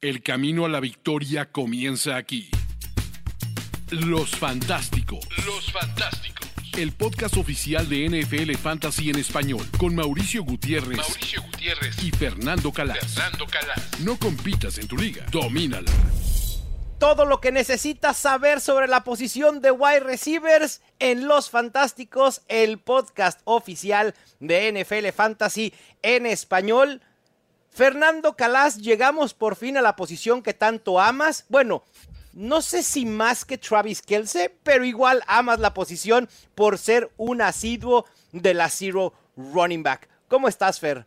El camino a la victoria comienza aquí. Los Fantásticos. Los Fantásticos. El podcast oficial de NFL Fantasy en español con Mauricio Gutiérrez, Mauricio Gutiérrez y Fernando Calas. Fernando Calas. No compitas en tu liga, domínala. Todo lo que necesitas saber sobre la posición de wide receivers en Los Fantásticos, el podcast oficial de NFL Fantasy en español. Fernando Calas, llegamos por fin a la posición que tanto amas. Bueno, no sé si más que Travis Kelce, pero igual amas la posición por ser un asiduo de la Zero Running Back. ¿Cómo estás, Fer?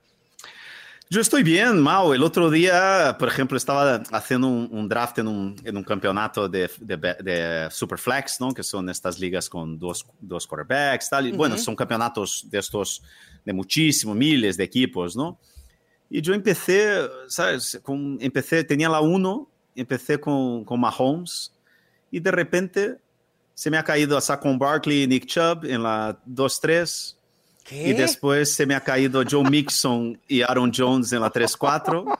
Yo estoy bien, Mau. El otro día, por ejemplo, estaba haciendo un, un draft en un, en un campeonato de, de, de, Superflex, ¿no? Que son estas ligas con dos, dos quarterbacks, tal. Y, uh -huh. Bueno, son campeonatos de estos, de muchísimos, miles de equipos, ¿no? Y yo empecé, ¿sabes? Con, empecé, tenía la 1, empecé con, con Mahomes y de repente se me ha caído a Saquon Barkley y Nick Chubb en la 2-3. Y después se me ha caído Joe Mixon y Aaron Jones en la 3-4.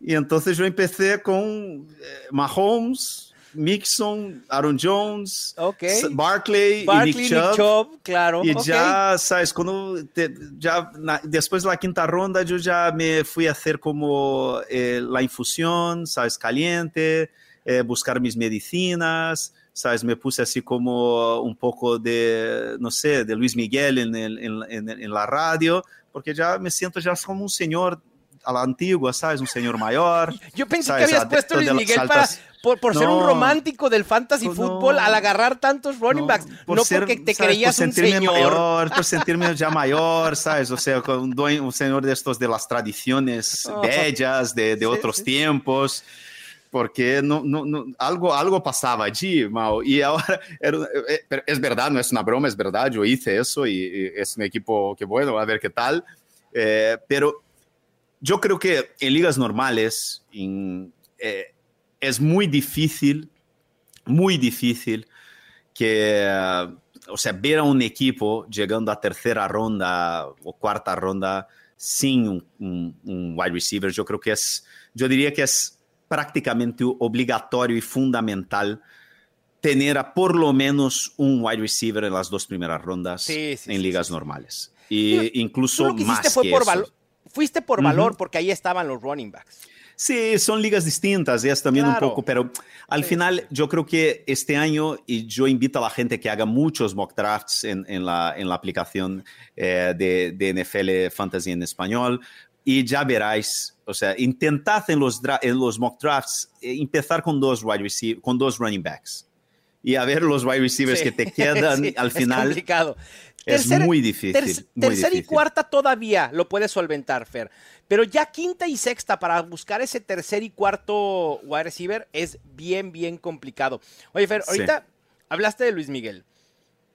Y entonces yo empecé con Mahomes, Mixon, Aaron Jones, okay. Barkley, Barkley, y Nick Chubb. Nick Chubb claro. Y okay. ya, ¿sabes? Cuando te, ya, na, después de la quinta ronda, yo ya me fui a hacer como eh, la infusión, ¿sabes? Caliente, eh, buscar mis medicinas, ¿sabes? Me puse así como un poco de, no sé, de Luis Miguel en, el, en, en, en la radio, porque ya me siento ya como un señor a la antigua, ¿sabes? Un señor mayor. Yo pensé ¿sabes? que habías puesto Luis Miguel altas... para, por, por no, ser un romántico del fantasy no, fútbol al agarrar tantos running backs, no, no ser, porque te ¿sabes? creías por un señor. Mayor, por sentirme ya mayor, ¿sabes? O sea, un, dueño, un señor de estos de las tradiciones oh. bellas de, de sí, otros sí. tiempos porque no, no, no, algo, algo pasaba allí, Mao. Y ahora, es verdad, no es una broma, es verdad, yo hice eso y, y es un equipo que bueno, a ver qué tal. Eh, pero yo creo que en ligas normales en, eh, es muy difícil, muy difícil que, o sea, ver a un equipo llegando a tercera ronda o cuarta ronda sin un, un, un wide receiver. Yo creo que es, yo diría que es prácticamente obligatorio y fundamental tener a por lo menos un wide receiver en las dos primeras rondas sí, sí, en sí, ligas normales. Y incluso que más fue que por eso. Fuiste por valor uh -huh. porque ahí estaban los running backs. Sí, son ligas distintas, es también claro. un poco, pero al sí. final yo creo que este año, y yo invito a la gente que haga muchos mock drafts en, en, la, en la, aplicación eh, de, de, NFL Fantasy en español, y ya veráis, o sea, intentad en los, en los mock drafts eh, empezar con dos, wide receiver, con dos running backs y a ver los wide receivers sí. que te quedan sí, al final. Es complicado. Es muy difícil. Ter muy tercera difícil. y cuarta todavía lo puedes solventar, Fer. Pero ya quinta y sexta para buscar ese tercer y cuarto wide receiver es bien, bien complicado. Oye, Fer, ahorita sí. hablaste de Luis Miguel.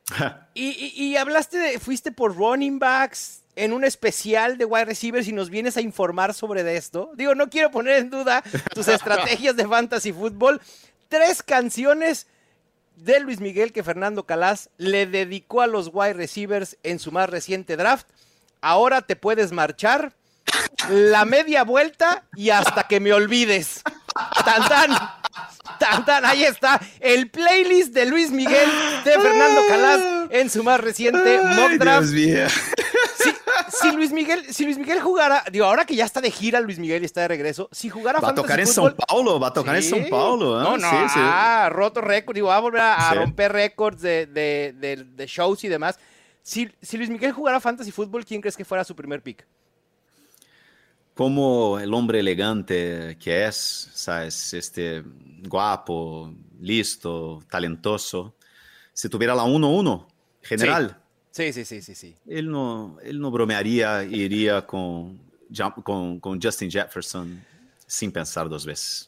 y, y, y, hablaste de, fuiste por running backs en un especial de wide receivers y nos vienes a informar sobre de esto. Digo, no quiero poner en duda tus estrategias de fantasy fútbol. Tres canciones de Luis Miguel que Fernando Calas le dedicó a los wide receivers en su más reciente draft. Ahora te puedes marchar, la media vuelta y hasta que me olvides. Tan tan, tan tan, ahí está el playlist de Luis Miguel de Fernando Calas en su más reciente mock draft. Si, Luis Miguel, si Luis Miguel jugara, digo, ahora que ya está de gira Luis Miguel y está de regreso, si jugara Va a tocar en São Paulo, va a tocar sí. en São Paulo. ¿eh? No, no, sí, sí. ah, roto récord, digo, va a volver a, a romper récords de, de, de, de, shows y demás. Si, si Luis Miguel jugara fantasy fútbol, ¿quién crees que fuera su primer pick? Como el hombre elegante que es, sabes, este guapo, listo, talentoso, si tuviera la 1-1 general. Sí. Sí, sí, sí, sí, Él no, él no bromearía y iría con, con, con, Justin Jefferson sin pensar dos veces.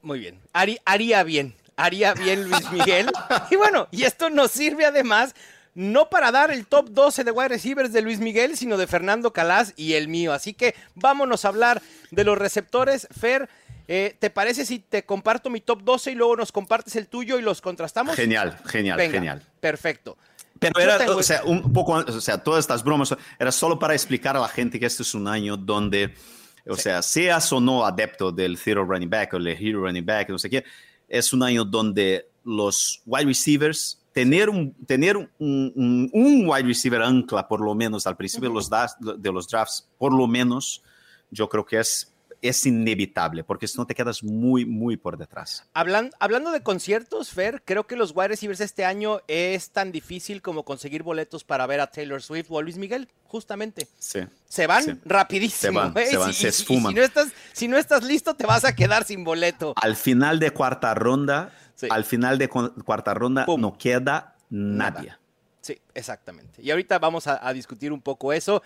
Muy bien. Haría, haría bien, haría bien Luis Miguel. y bueno, y esto nos sirve además no para dar el top 12 de wide receivers de Luis Miguel, sino de Fernando Calas y el mío. Así que vámonos a hablar de los receptores. Fer, eh, ¿te parece si te comparto mi top 12 y luego nos compartes el tuyo y los contrastamos? Genial, genial, Venga, genial. Perfecto. Pero era, o sea, un poco, o sea, todas estas bromas, era solo para explicar a la gente que este es un año donde O sea, seas o no adepto del zero running back o el hero running back, no sé qué, es un año donde los wide receivers, tener un, tener un, un, un wide receiver ancla, por lo menos al principio de, los de los drafts, por lo menos, yo creo que es es inevitable, porque si no te quedas muy, muy por detrás. Hablando, hablando de conciertos, Fer, creo que los wide receivers este año es tan difícil como conseguir boletos para ver a Taylor Swift o a Luis Miguel, justamente. Sí. Se van rapidísimo. Se van, ¿eh? se, van, se y esfuman. si, no estás, si no estás listo, te vas a quedar sin boleto. Al final de cuarta ronda, Sí. al final de cu- cuarta ronda, Pum. no queda Nada. nadie. Sí, exactamente. Y ahorita vamos a, a discutir un poco eso.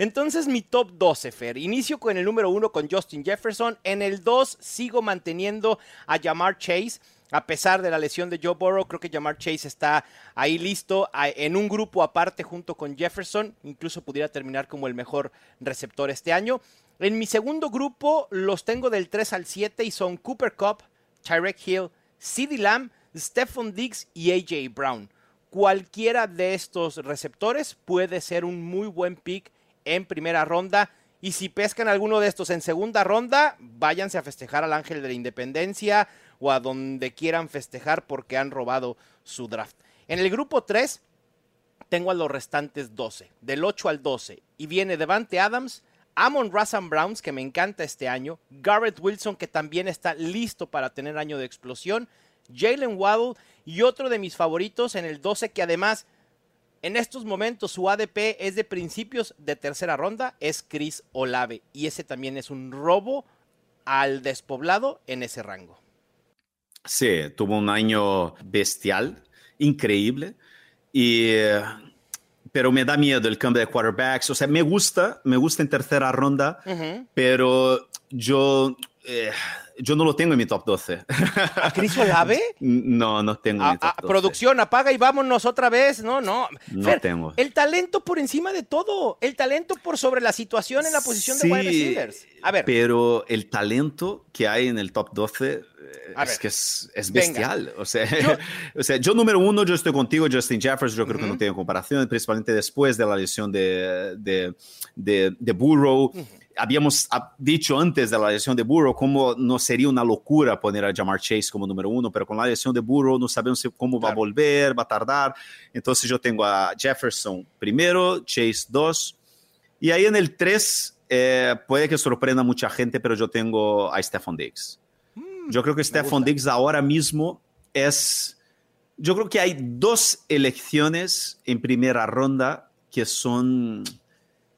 Entonces, mi top 12, Fer. Inicio con el número 1 con Justin Jefferson. En el 2 sigo manteniendo a Jamar Chase. A pesar de la lesión de Joe Burrow, creo que Jamar Chase está ahí listo en un grupo aparte junto con Jefferson. Incluso pudiera terminar como el mejor receptor este año. En mi segundo grupo los tengo del 3 al 7 y son Cooper Cup, Tyrek Hill, CeeDee Lamb, Stephon Diggs y AJ Brown. Cualquiera de estos receptores puede ser un muy buen pick en primera ronda. Y si pescan alguno de estos en segunda ronda, váyanse a festejar al Ángel de la Independencia o a donde quieran festejar porque han robado su draft. En el grupo 3 tengo a los restantes 12, del 8 al 12. Y viene Devante Adams, Amon Razan Browns, que me encanta este año, Garrett Wilson, que también está listo para tener año de explosión, Jalen Waddle y otro de mis favoritos en el 12, que además en estos momentos su ADP es de principios de tercera ronda, es Chris Olave. Y ese también es un robo al despoblado en ese rango. Sí, tuvo un año bestial, increíble, y, eh, pero me da miedo el cambio de quarterbacks. O sea, me gusta, me gusta en tercera ronda, pero yo, eh, yo no lo tengo en mi top 12. ¿A Chris Olave? no, no tengo en A- mi top a- 12. producción, apaga y vámonos otra vez. No, no. No tengo. El talento por encima de todo. El talento por sobre la situación en la posición de wide Sí, receivers. A ver, Pero el talento que hay en el top 12 eh, A es ver. que es, es bestial. O sea, Yo- o sea, yo número uno, yo estoy contigo, Justin Jefferson, yo creo que Ujú. no tengo comparación, principalmente después de la lesión de, de, de, de Burrow. Habíamos ah, dicho antes de la lesión de Burrow cómo no sería una locura poner a Jamar Chase como número uno, pero con la lesión de Burrow no sabemos cómo va a Claro. volver, va a tardar. Entonces yo tengo a Jefferson primero, Chase dos, y ahí en el 3 puede que sorprenda a mucha gente, pero yo tengo a Stephon Diggs. Yo creo que Stephon. Diggs ahora mismo es... Yo creo que hay dos elecciones en primera ronda que son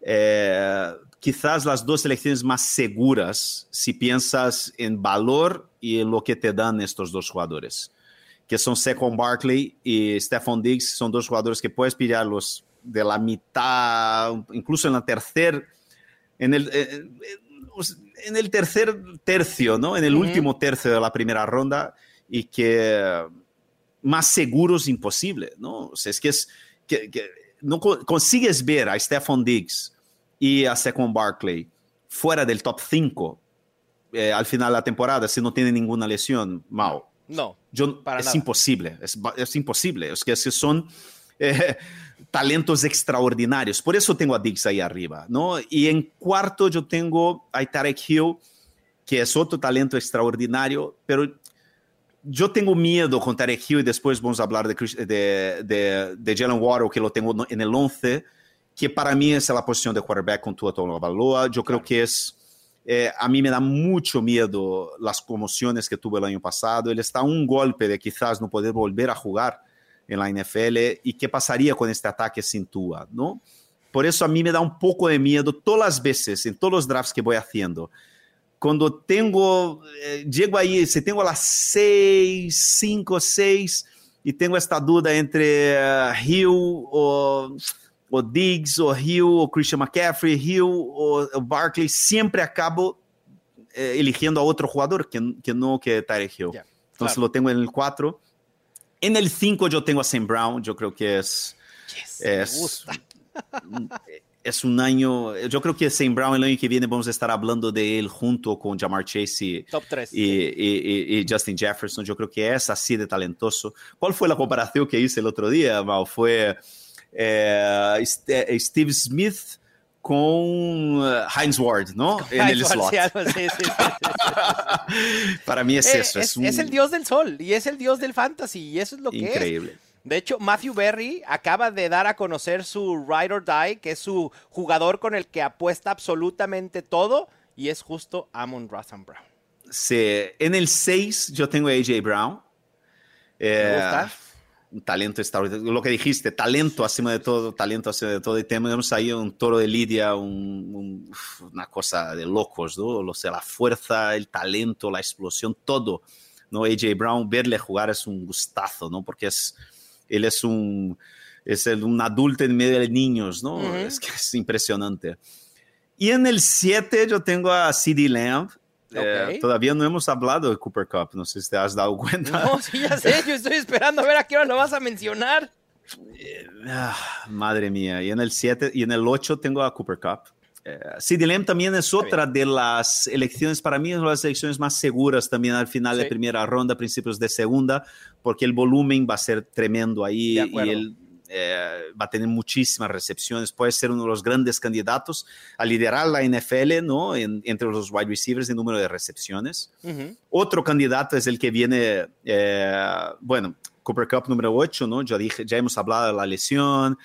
eh, quizás las dos elecciones más seguras si piensas en valor y en lo que te dan estos dos jugadores, que son Saquon Barkley y Stephon Diggs, son dos jugadores que puedes pillarlos de la mitad, incluso en la tercer, en el, eh, en el tercer tercio, ¿no? En el último tercio de la primera ronda y que más seguros imposible, ¿no? O sea, es que es que, que no co- consigues ver a Stephon Diggs y a Saquon Barkley fuera del top 5 al final de la temporada si no tiene ninguna lesión, Mau. no. Yo, Para es nada. imposible, es, es imposible. Es que son eh, talentos extraordinarios. Por eso tengo a Diggs ahí arriba, ¿no? Y en cuarto yo tengo a Tarek Hill, que es otro talento extraordinario, pero yo tengo miedo con Tarek Hill y después vamos a hablar de, de, de, de Jalen Waddle, que lo tengo en el 11, que para mí es la posición de quarterback con Tua Tagovailoa. Yo creo Claro. que es... eh, a mí me da mucho miedo las conmociones que tuvo el año pasado. Él está a un golpe de quizás no poder volver a jugar en la NFL y qué pasaría con este ataque sin Tua, ¿no? Por eso a mí me da un poco de miedo todas las veces, en todos los drafts que voy haciendo. Cuando tengo, eh, llego ahí, si tengo las 6, 5, 6 y tengo esta duda entre eh, Hill o, o Diggs o Hill o Christian McCaffrey, Hill o, o Barkley, siempre acabo eh, eligiendo a otro jugador que, que no que Tyreek Hill. Ya, Entonces claro. lo tengo en el 4. En el 5 yo tengo a Sam Brown, yo creo que es, Yes, es, me gusta. es un año, yo creo que Sam Brown el año que viene vamos a estar hablando de él junto con Jamar Chase y, Top 3. y, y- y Justin Jefferson, yo creo que es así de talentoso. ¿Cuál fue la comparación que hice el otro día, Mau? Fue eh, Ste- Steve Smith con uh, Heinz Ward, ¿no? en el slot. sí, sí, sí. Para mí es Eh, eso. es, Es, un- es el dios del sol y es el dios del fantasy y eso es lo que es. increíble. De hecho, Matthew Berry acaba de dar a conocer su Ride or Die, que es su jugador con el que apuesta absolutamente todo, y es justo Amon Razan Brown. Sí, en el 6 yo tengo a AJ Brown. Eh, gusta? Un talento extraordinario. Lo que dijiste, talento acima de todo, talento acima de todo. Y tenemos ahí un toro de Lidia, un- un- una cosa de locos, ¿no? O sea, la fuerza, el talento, la explosión, todo. ¿no? AJ Brown, verle jugar es un gustazo, ¿no? Porque es, él es un, es el- un adulto en medio de niños, ¿no? Ujú. Es que es impresionante. Y en el 7 yo tengo a CD Lamb. Eh, Ok. todavía no hemos hablado de Cooper Cup, no sé si te has dado cuenta. No, sí, ya sé, yo estoy esperando a ver a qué hora lo vas a mencionar. Ah, madre mía. Y en el 7 y en el 8 tengo a Cooper Cup. Eh, CD Lamb también es otra de las elecciones, para mí, es una de las elecciones más seguras también al final de Sí. primera ronda, principios de segunda, porque el volumen va a ser tremendo ahí De y acuerdo. Eh, va a tener muchísimas recepciones. Puede ser uno de los grandes candidatos a liderar la NFL, ¿no? En- entre los wide receivers en número de recepciones. Ujú. Otro candidato es el que viene, eh, bueno, Cooper Cup número 8, ¿no? Ya, dije, ya hemos hablado de la lesión,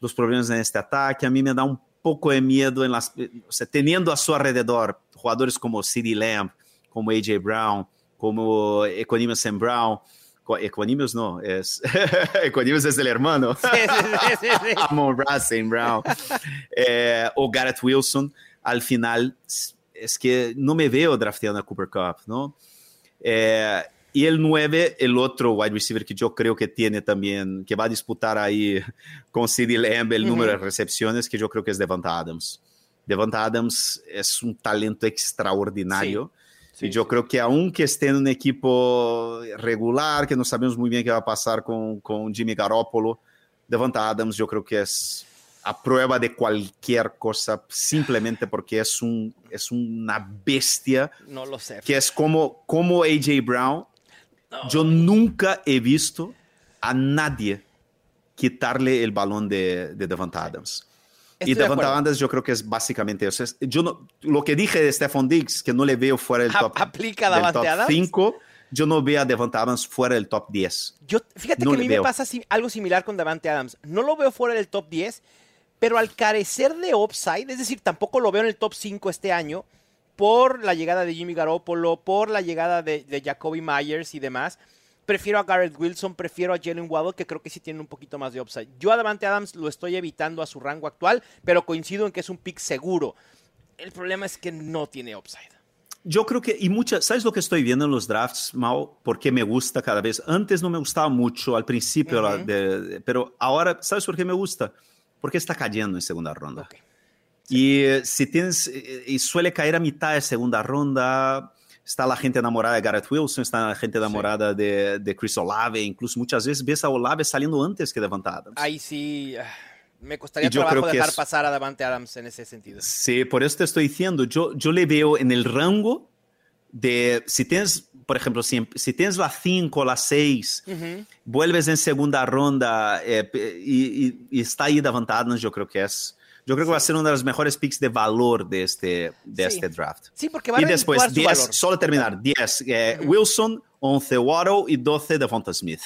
los problemas en este ataque. A mí me da un poco de miedo en las, o sea, teniendo a su alrededor jugadores como CeeDee Lamb, como AJ Brown, como Equanimous Brown. Co- Equanimous no, es Equanimous es el hermano. Sí, sí, sí, sí, sí. Amon Racing Brown eh, o Garrett Wilson, al final es que no me veo drafteando a Cooper Cup, ¿no? Eh, y el 9, el otro wide receiver que yo creo que tiene también, que va a disputar ahí con CeeDee Lamb el número de recepciones, que yo creo que es Devonta Adams. Devonta Adams es un talento extraordinario. Sí, y yo sí, creo que aunque esté en un equipo regular, que no sabemos muy bien qué va a pasar con, con Jimmy Garoppolo, Devonta Adams yo creo que es a prueba de cualquier cosa, simplemente porque es, un, es una bestia, No lo sé. que es como, como AJ Brown. Yo nunca he visto a nadie quitarle el balón de, de Devonta Adams. Estoy y Devonta acuerdo. Adams yo creo que es básicamente eso. Es- Yo no, lo que dije de Stephon Diggs, que no le veo fuera del A- top, ¿aplica a del Davante top Adams? 5, yo no veo a Devonta Adams fuera del top 10. Yo, fíjate No que a mí me pasa algo similar con Davante Adams. No lo veo fuera del top 10, pero al carecer de upside, es decir, tampoco lo veo en el top 5 este año, por la llegada de Jimmy Garoppolo, por la llegada de, de Jacoby Myers y demás. Prefiero a Garrett Wilson, prefiero a Jalen Waddle, que creo que sí tiene un poquito más de upside. Yo a Davante Adams lo estoy evitando a su rango actual, pero coincido en que es un pick seguro. El problema es que no tiene upside. Yo creo que, y muchas, ¿sabes lo que estoy viendo en los drafts, Mao? Porque me gusta cada vez. Antes no me gustaba mucho al principio, la- Ujú. de- de- pero ahora, ¿sabes por qué me gusta? Porque está cayendo en segunda ronda. Ok. Y eh, si tienes, eh, y suele caer a mitad de segunda ronda, está la gente enamorada de Garrett Wilson, está la gente enamorada de, de Chris Olave, incluso muchas veces ves a Olave saliendo antes que Devonta Adams. Ahí sí ah, me costaría Y yo trabajo creo dejar es- pasar a Davante Adams en ese sentido. Sí, por eso te estoy diciendo, yo, yo le veo en el rango de, si tienes, por ejemplo, si, si tienes la 5 o la 6, Ujú. vuelves en segunda ronda eh, pe- y, y- y está ahí Davante Adams, yo creo que es, yo creo que va a ser uno de los mejores picks de valor de este, de este draft. Sí, porque va a Y después redituar su 10, valor. solo terminar, 10 eh. Wilson, 11 Waddle y 12 Devonta Smith.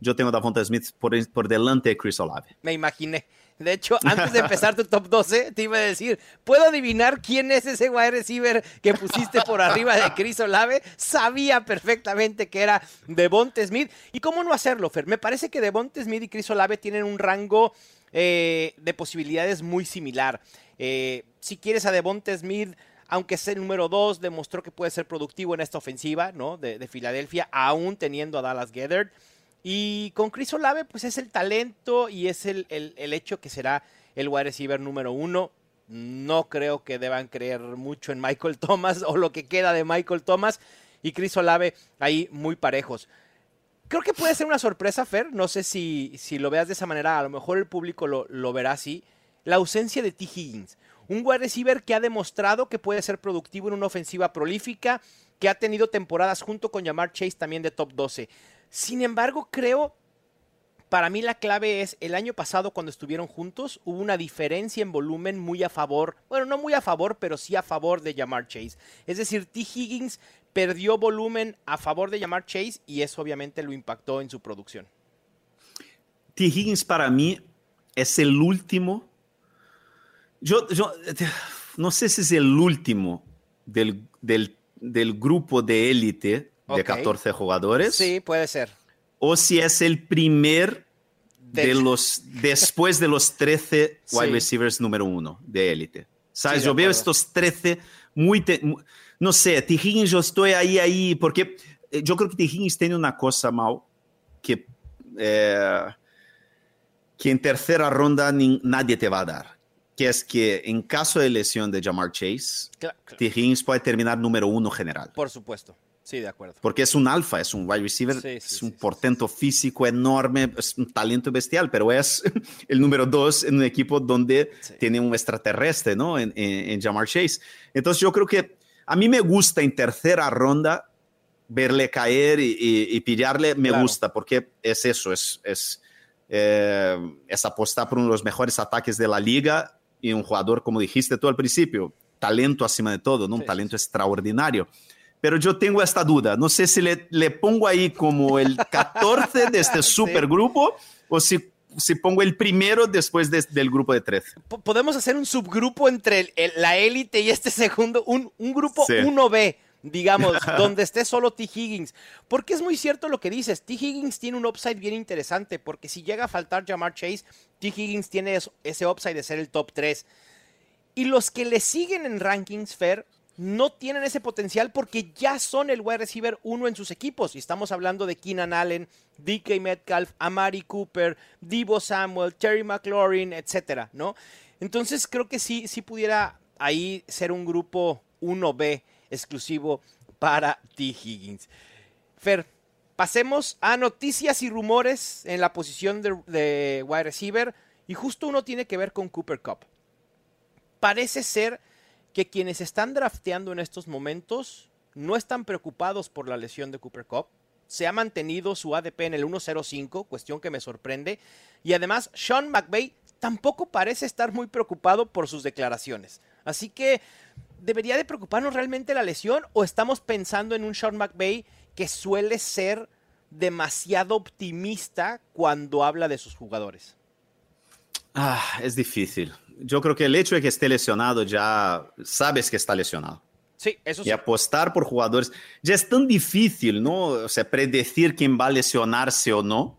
Yo tengo Devonta Smith por, por delante de Chris Olave. Me imaginé. De hecho, antes de empezar tu top 12, te iba a decir, ¿puedo adivinar quién es ese wide receiver que pusiste por arriba de Chris Olave? Sabía perfectamente que era Devonte Smith. ¿Y cómo no hacerlo, Fer? Me parece que Devonte Smith y Chris Olave tienen un rango eh, de posibilidades muy similar. Eh, si quieres a Devonte Smith, aunque sea el número 2, demostró que puede ser productivo en esta ofensiva, ¿no? De, de Filadelfia, aún teniendo a Dallas Gethard. Y con Chris Olave, pues es el talento y es el, el- el hecho que será el wide receiver número uno. No creo que deban creer mucho en Michael Thomas o lo que queda de Michael Thomas y Chris Olave ahí muy parejos. Creo que puede ser una sorpresa, Fer. No sé si, si lo veas de esa manera. A lo mejor el público lo, lo verá así. La ausencia de T. Higgins. Un wide receiver que ha demostrado que puede ser productivo en una ofensiva prolífica, que ha tenido temporadas junto con Jamar Chase también de top 12. Sin embargo, creo para mí la clave es el año pasado cuando estuvieron juntos hubo una diferencia en volumen muy a favor, bueno, no muy a favor, pero sí a favor de Jamar Chase. Es decir, T. Higgins perdió volumen a favor de Jamar Chase y eso obviamente lo impactó en su producción. T. Higgins para mí es el último. Yo, yo no sé si es el último del, del, del grupo de élite de Ok. 14 jugadores. Sí, puede ser. O si es el primer De- de los después de los 13 Sí. wide receivers número uno de élite. ¿Sabes? Sí, yo veo estos 13 muy, mu- no sé, T. Higgins yo estoy ahí, ahí, porque eh, yo creo que T. Higgins tiene una cosa mal que, eh, que en tercera ronda nadie te va a dar, que es que en caso de lesión de Jamar Chase, Cla- cla- T. Higgins puede terminar número uno general. por supuesto. Sí, de acuerdo. Porque es un alfa, es un wide receiver, Sí, sí, es un sí, portento físico enorme, es un talento bestial, pero es el número dos en un equipo donde tiene un extraterrestre, ¿no? En, en, en Jamar Chase. Entonces yo creo que a mí me gusta en tercera ronda verle caer y, y- y pillarle, me Claro. gusta, porque es eso, es, es, eh, es apostar por uno de los mejores ataques de la liga y un jugador, como dijiste tú al principio, talento acima de todo, ¿no? Un Sí, sí, talento extraordinario pero yo tengo esta duda. No sé si le, le pongo ahí como el 14 de este Sí. supergrupo o si, si pongo el primero después de- del grupo de 13. Po- Podemos hacer un subgrupo entre el- el- la élite y este segundo, un, un grupo Sí. 1B, digamos, donde esté solo T. Higgins. Porque es muy cierto lo que dices. T. Higgins tiene un upside bien interesante, porque si llega a faltar Jamar Chase, T. Higgins tiene eso- ese upside de ser el top 3. Y los que le siguen en rankings, Fair, no tienen ese potencial porque ya son el wide receiver uno en sus equipos. Y estamos hablando de Keenan Allen, DK Metcalf, Amari Cooper, Divo Samuel, Terry McLaurin, etcétera, ¿no? Entonces creo que sí, sí pudiera ahí ser un grupo 1B exclusivo para T. Higgins. Fer, pasemos a noticias y rumores en la posición de, de wide receiver. Y justo uno tiene que ver con Cooper Cup. Parece ser que quienes están drafteando en estos momentos no están preocupados por la lesión de Cooper Cup. Se ha mantenido su ADP en el 1.05, cuestión que me sorprende. Y además, Sean McVay tampoco parece estar muy preocupado por sus declaraciones. Así que, ¿debería de preocuparnos realmente la lesión o estamos pensando en un Sean McVay que suele ser demasiado optimista cuando habla de sus jugadores? Ah, es difícil. Yo creo que el hecho de que esté lesionado ya sabes que está lesionado. Sí, eso sí. Y apostar por jugadores ya es tan difícil, ¿no? O sea, predecir quién va a lesionarse o no.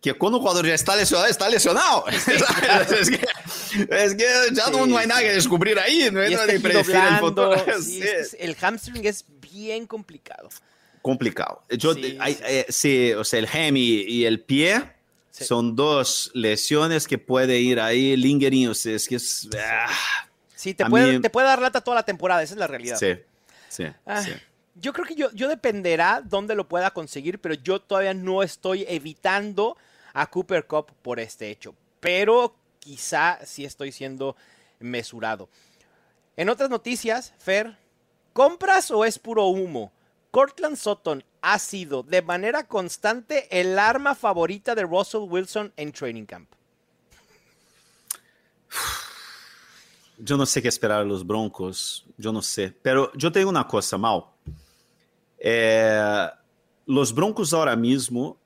Que cuando un jugador ya está lesionado, está lesionado. es, que, es que ya Sí, no hay nada sí. que descubrir ahí. No hay nada este de predecir el blando, sí, Sí. es que el hamstring es bien complicado. complicado. Yo, Sí, hay- sí, eh, sí, o sea, el hem y, y el pie Sí. son dos lesiones que puede ir ahí lingering. O sea, es que es. ah, Sí, te puede, mí- te puede dar lata toda la temporada, esa es la realidad. sí, sí, Ah, sí. Yo creo que yo, yo dependerá dónde lo pueda conseguir, pero yo todavía no estoy evitando a Cooper Cup por este hecho. Pero quizá sí estoy siendo mesurado. En otras noticias, Fer, ¿compras o es puro humo? Cortland Sutton ha sido de manera constante el arma favorita de Russell Wilson en Training Camp. Yo no sé qué esperar a los Broncos, yo no sé. Pero yo tengo una cosa, Mal. Eh, los Broncos ahora mismo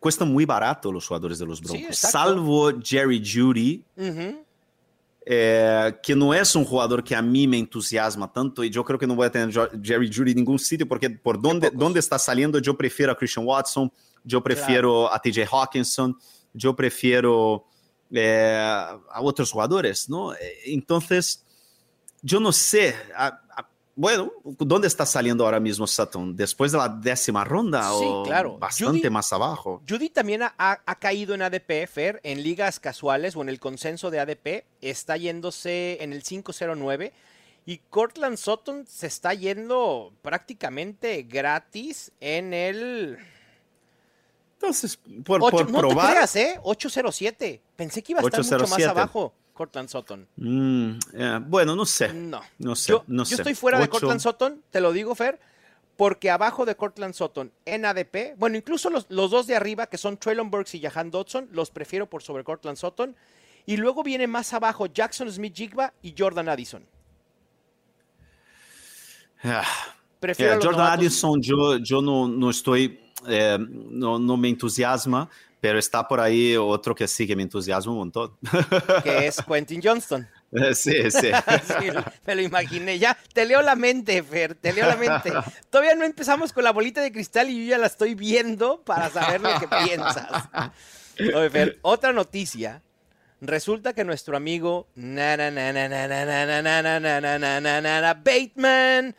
cuestan muy barato los jugadores de los Sí, Broncos. exacto. salvo Jerry Judy, Ujú. Eh, que no es un jugador que a mí me entusiasma tanto y yo creo que no voy a tener Jo- Jerry Judy en ningún sitio porque por donde, pocos. donde está saliendo yo prefiero a Christian Watson, yo prefiero a TJ Hawkinson, yo prefiero eh, a otros jugadores, ¿no? Eh, Entonces, yo no sé, a- a- bueno, ¿dónde está saliendo ahora mismo Sutton? ¿Después de la décima ronda Sí, o claro. bastante Judy- más abajo? Judy también ha, caído en ADP, Fer, en ligas casuales o en el consenso de ADP. Está yéndose en el 509. Y Cortland Sutton se está yendo prácticamente gratis en el... Entonces, por, por no probar... te creas, ¿eh? 807. Pensé que iba a estar mucho más 807. abajo Cortland Sutton. Mm, eh, bueno, no sé. No. No sé, yo, no yo sé. estoy fuera de. Cortland Sutton, te lo digo, Fer, porque abajo de Cortland Sutton en ADP, bueno, incluso los, los dos de arriba, que son Traylon Burks y Jahan Dodson, los prefiero por sobre Cortland Sutton. Y luego viene más abajo Jackson Smith Jigba y Jordan Addison. Ah, Prefiero yeah, Jordan Addison, yo, yo no, no estoy, eh, no, no me entusiasma, pero está por ahí otro que sí que me entusiasma un montón. Que es Quentin Johnston. Sí, sí. sí. Me lo imaginé. Ya, te leo la mente, Fer, te leo la mente. Todavía no empezamos con la bolita de cristal y yo ya la estoy viendo para saber lo que piensas. Oye, Fer, otra noticia. Resulta que nuestro amigo Bateman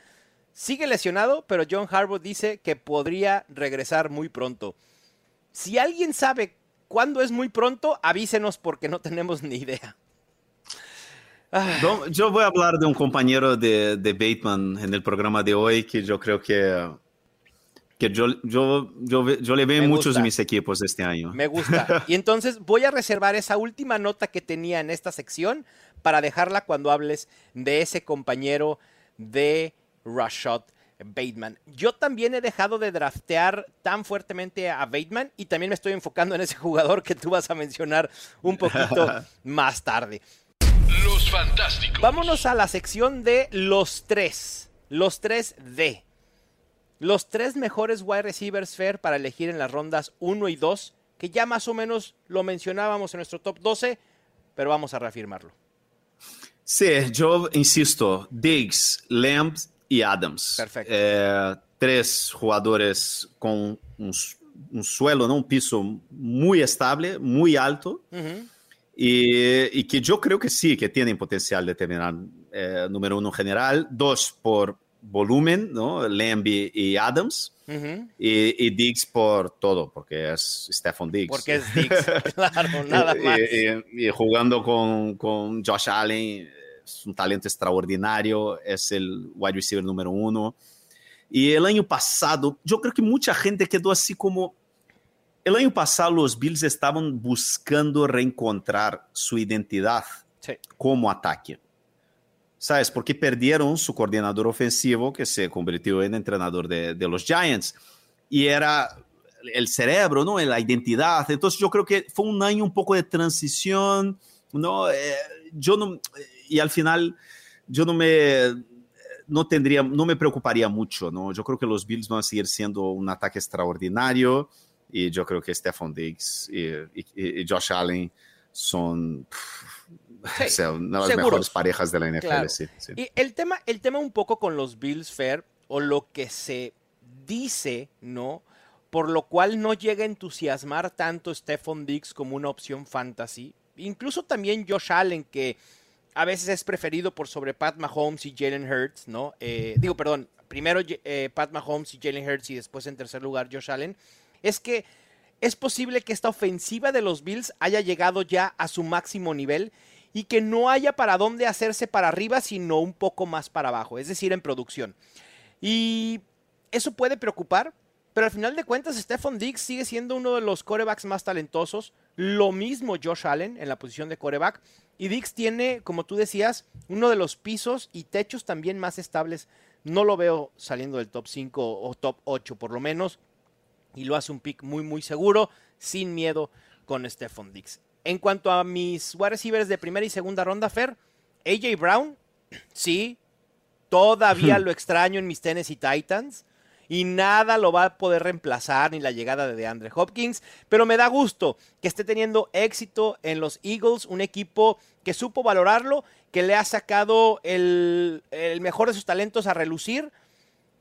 sigue lesionado, pero John Harbaugh dice que podría regresar muy pronto. Si alguien sabe cuándo es muy pronto, avísenos porque no tenemos ni idea. Yo voy a hablar de un compañero de, de, Bateman en el programa de hoy que yo creo que, que yo, yo, yo, yo le veo en muchos de mis equipos este año. Me gusta. Y entonces voy a reservar esa última nota que tenía en esta sección para dejarla cuando hables de ese compañero de Rashad Bateman. Yo también he dejado de draftear tan fuertemente a Bateman y también me estoy enfocando en ese jugador que tú vas a mencionar un poquito más tarde. Los fantásticos. Vámonos a la sección de los tres. Los tres D. Los tres mejores wide receivers fair para elegir en las rondas 1 y 2, que ya más o menos lo mencionábamos en nuestro top 12, pero vamos a reafirmarlo. Sí, yo insisto, Diggs, Lambs y Adams. Perfecto. Eh, tres jugadores con un, suelo, ¿no? un piso muy estable, muy alto. y, que yo creo que sí, que tienen potencial de terminar eh, número uno general. Dos por volumen, ¿no? Lambie y Adams. y, Diggs por todo, porque es Stephen Diggs. Porque es Diggs, claro, nada más. y, jugando con, con Josh Allen es un talento extraordinario, es el wide receiver número uno. Y el año pasado, yo creo que mucha gente quedó así como... El año pasado los Bills estaban buscando reencontrar su identidad sí. como ataque. ¿Sabes? Porque perdieron su coordinador ofensivo, que se convirtió en entrenador de, de los Giants. Y era el cerebro, ¿no? La identidad. Entonces yo creo que fue un año un poco de transición, ¿no? Eh, yo no y al final yo no me no tendría, no me preocuparía mucho, ¿no? Yo creo que los Bills van a seguir siendo un ataque extraordinario y yo creo que Stephon Diggs y, Josh Allen son una de las mejores parejas de la NFL. Y el tema, el tema un poco con los Bills Fair o lo que se dice, ¿no? Por lo cual no llega a entusiasmar tanto Stephon Diggs como una opción fantasy. Incluso también Josh Allen, que a veces es preferido por sobre Pat Mahomes y Jalen Hurts, ¿no? Eh, digo, perdón, primero eh, Pat Mahomes y Jalen Hurts y después en tercer lugar Josh Allen, es que es posible que esta ofensiva de los Bills haya llegado ya a su máximo nivel y que no haya para dónde hacerse para arriba, sino un poco más para abajo, es decir, en producción. Y eso puede preocupar, pero al final de cuentas, Stephon Diggs sigue siendo uno de los corebacks más talentosos. Lo mismo Josh Allen en la posición de coreback. Y Dix tiene, como tú decías, uno de los pisos y techos también más estables. No lo veo saliendo del top 5 o top 8 por lo menos. Y lo hace un pick muy, muy seguro, sin miedo con Stephon Dix. En cuanto a mis wide receivers de primera y segunda ronda, Fer, AJ Brown, sí, todavía lo extraño en mis Tennessee Titans y nada lo va a poder reemplazar ni la llegada de DeAndre Hopkins, pero me da gusto que esté teniendo éxito en los Eagles, un equipo que supo valorarlo, que le ha sacado el, mejor de sus talentos a relucir,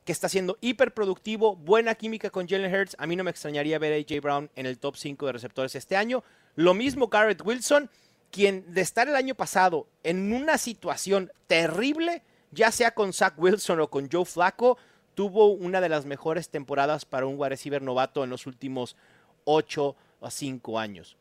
que está siendo hiperproductivo, buena química con Jalen Hurts. A mí no me extrañaría ver a AJ Brown en el top 5 de receptores este año. Lo mismo Garrett Wilson, quien de estar el año pasado en una situación terrible, ya sea con Zach Wilson o con Joe Flacco, tuvo una de las mejores temporadas para un wide receiver novato en los últimos 8 a 5 años.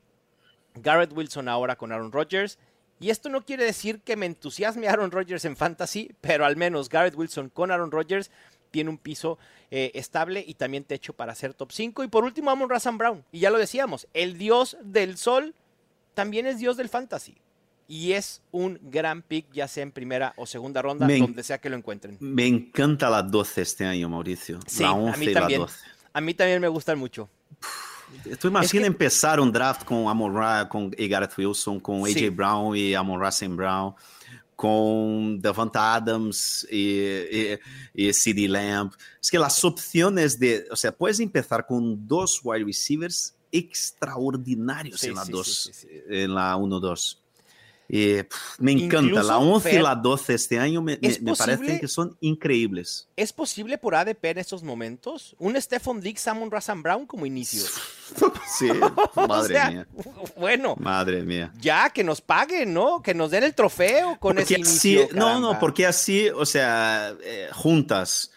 Garrett Wilson ahora con Aaron Rodgers. Y esto no quiere decir que me entusiasme Aaron Rodgers en fantasy, pero al menos Garrett Wilson con Aaron Rodgers tiene un piso eh, estable y también techo para ser top 5. Y por último, Amon Razan Brown. Y ya lo decíamos, el dios del sol también es dios del fantasy. Y es un gran pick, ya sea en primera o segunda ronda, Me donde sea que lo encuentren. Me encanta la 12 este año, Mauricio. Sí, la a 11 mí y la también. 12. A mí también me gustan mucho. Tú imaginas que- empezar un draft con Amon Ra, con Garrett Wilson, con AJ Sí. Brown y Amon Ra St. Brown, con Devonta Adams y, y, y CD Lamb. Es que las opciones de, o sea, puedes empezar con dos wide receivers extraordinarios Sí, en la sí, 2, sí, sí, sí. en la 1-2. Y, pff, me encanta, Incluso, la 11 y la 12 este año me, me- ¿es me parecen que son increíbles. ¿Es posible por ADP en estos momentos un Stephon Diggs, Samon Razan Brown como inicio? Sí, O madre sea, mía, Bueno, madre mía. ya que nos paguen, ¿no? Que nos den el trofeo con Porque ese así, inicio. no, no, porque así, o sea, eh, juntas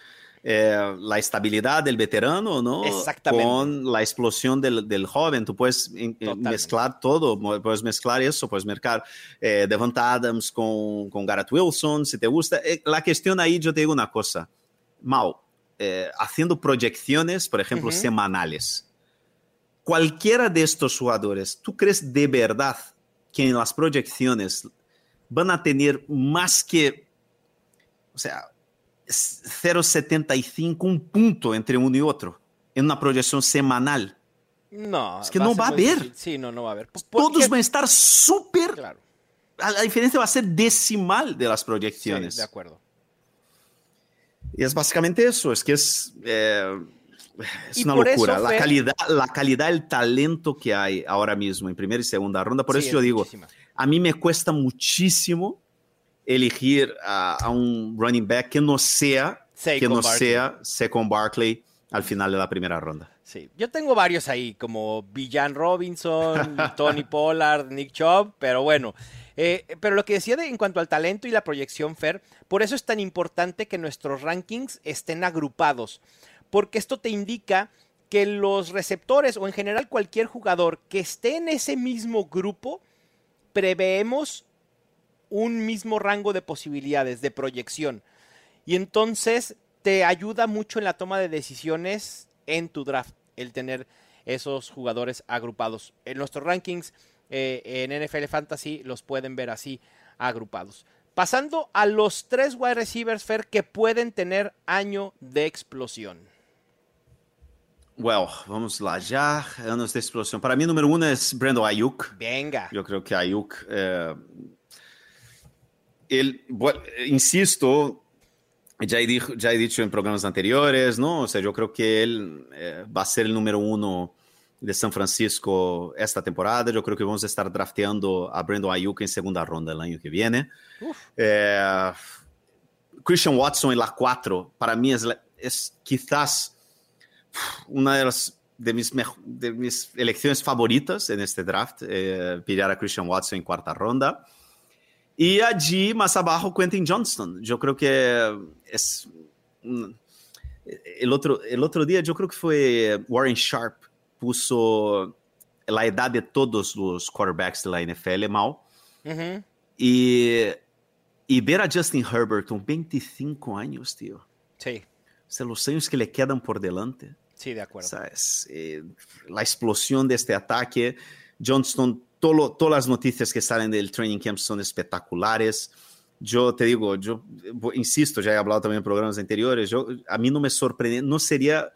eh, la estabilidad del veterano, ¿no? Exactamente. Con la explosión del, del joven. Tú puedes eh, Totalmente. mezclar todo, puedes mezclar eso, puedes mezclar eh, Adams con, con Garrett Wilson, si te gusta. Eh, la cuestión ahí, yo te digo una cosa, Mau, eh, haciendo proyecciones, por ejemplo, Ujú. semanales. Cualquiera de estos jugadores, ¿tú crees de verdad que en las proyecciones van a tener más que, o sea, 0,75, un punto entre uno y otro en una proyección semanal? No. Es que no va a haber. difícil. Sí, no, no va a haber. Todos van a estar súper, Claro, la diferencia va a ser decimal de las sí, proyecciones. de acuerdo. Y es básicamente eso, es que es, eh, es Y una locura. la, calidad, la calidad, el talento que hay ahora mismo en primera y segunda ronda. Por Sí, eso es yo digo, muchísima. a mí me cuesta muchísimo elegir a, a un running back que no sea, Saquon que no Barkley. sea Saquon Barkley al final de la primera ronda. Sí, yo tengo varios ahí, como Villan Robinson, Tony Pollard, Nick Chubb, pero bueno. eh, pero lo que decía de, en cuanto al talento y la proyección, Fer, por eso es tan importante que nuestros rankings estén agrupados, porque esto te indica que los receptores o en general cualquier jugador que esté en ese mismo grupo, preveemos un mismo rango de posibilidades, de proyección. Y entonces te ayuda mucho en la toma de decisiones en tu draft, el tener esos jugadores agrupados. En nuestros rankings eh, en NFL Fantasy los pueden ver así agrupados. Pasando a los tres wide receivers, Fer, que pueden tener año de explosión. Well, vamos lá já, anos de explosão. Para mim, número um é Brandon Ayuk. Venga. Eu creio que Ayuk, eh, ele, bu- insisto, já he, dicho, já he dicho en programas anteriores, ¿no? O sea, yo creo que él eh, va a ser el número uno de San Francisco esta temporada. Yo creo que vamos a estar drafteando a Brandon Ayuk en segunda ronda el año que viene. Eh, Christian Watson en la 4, para mí es, la- es quizás una de las de mis, mejo- de mis elecciones favoritas en este draft, eh, pillar a Christian Watson en cuarta ronda. Y allí, más abajo, Quentin Johnston. Yo creo que es... mm, El otro, el otro día, yo creo que fue Warren Sharp, puso la edad de todos los quarterbacks de la NFL mal. Ujú. Y, y ver a Justin Herbert con 25 años, tío. Sí, O sea, los años que le quedan por delante. sí, de acuerdo. ¿sabes? Eh, la explosión de este ataque. Johnston, todo todas las noticias que salen del training camp son espectaculares. Yo te digo, yo insisto, ya he hablado también en programas anteriores, yo, a mí no me sorprende, no sería,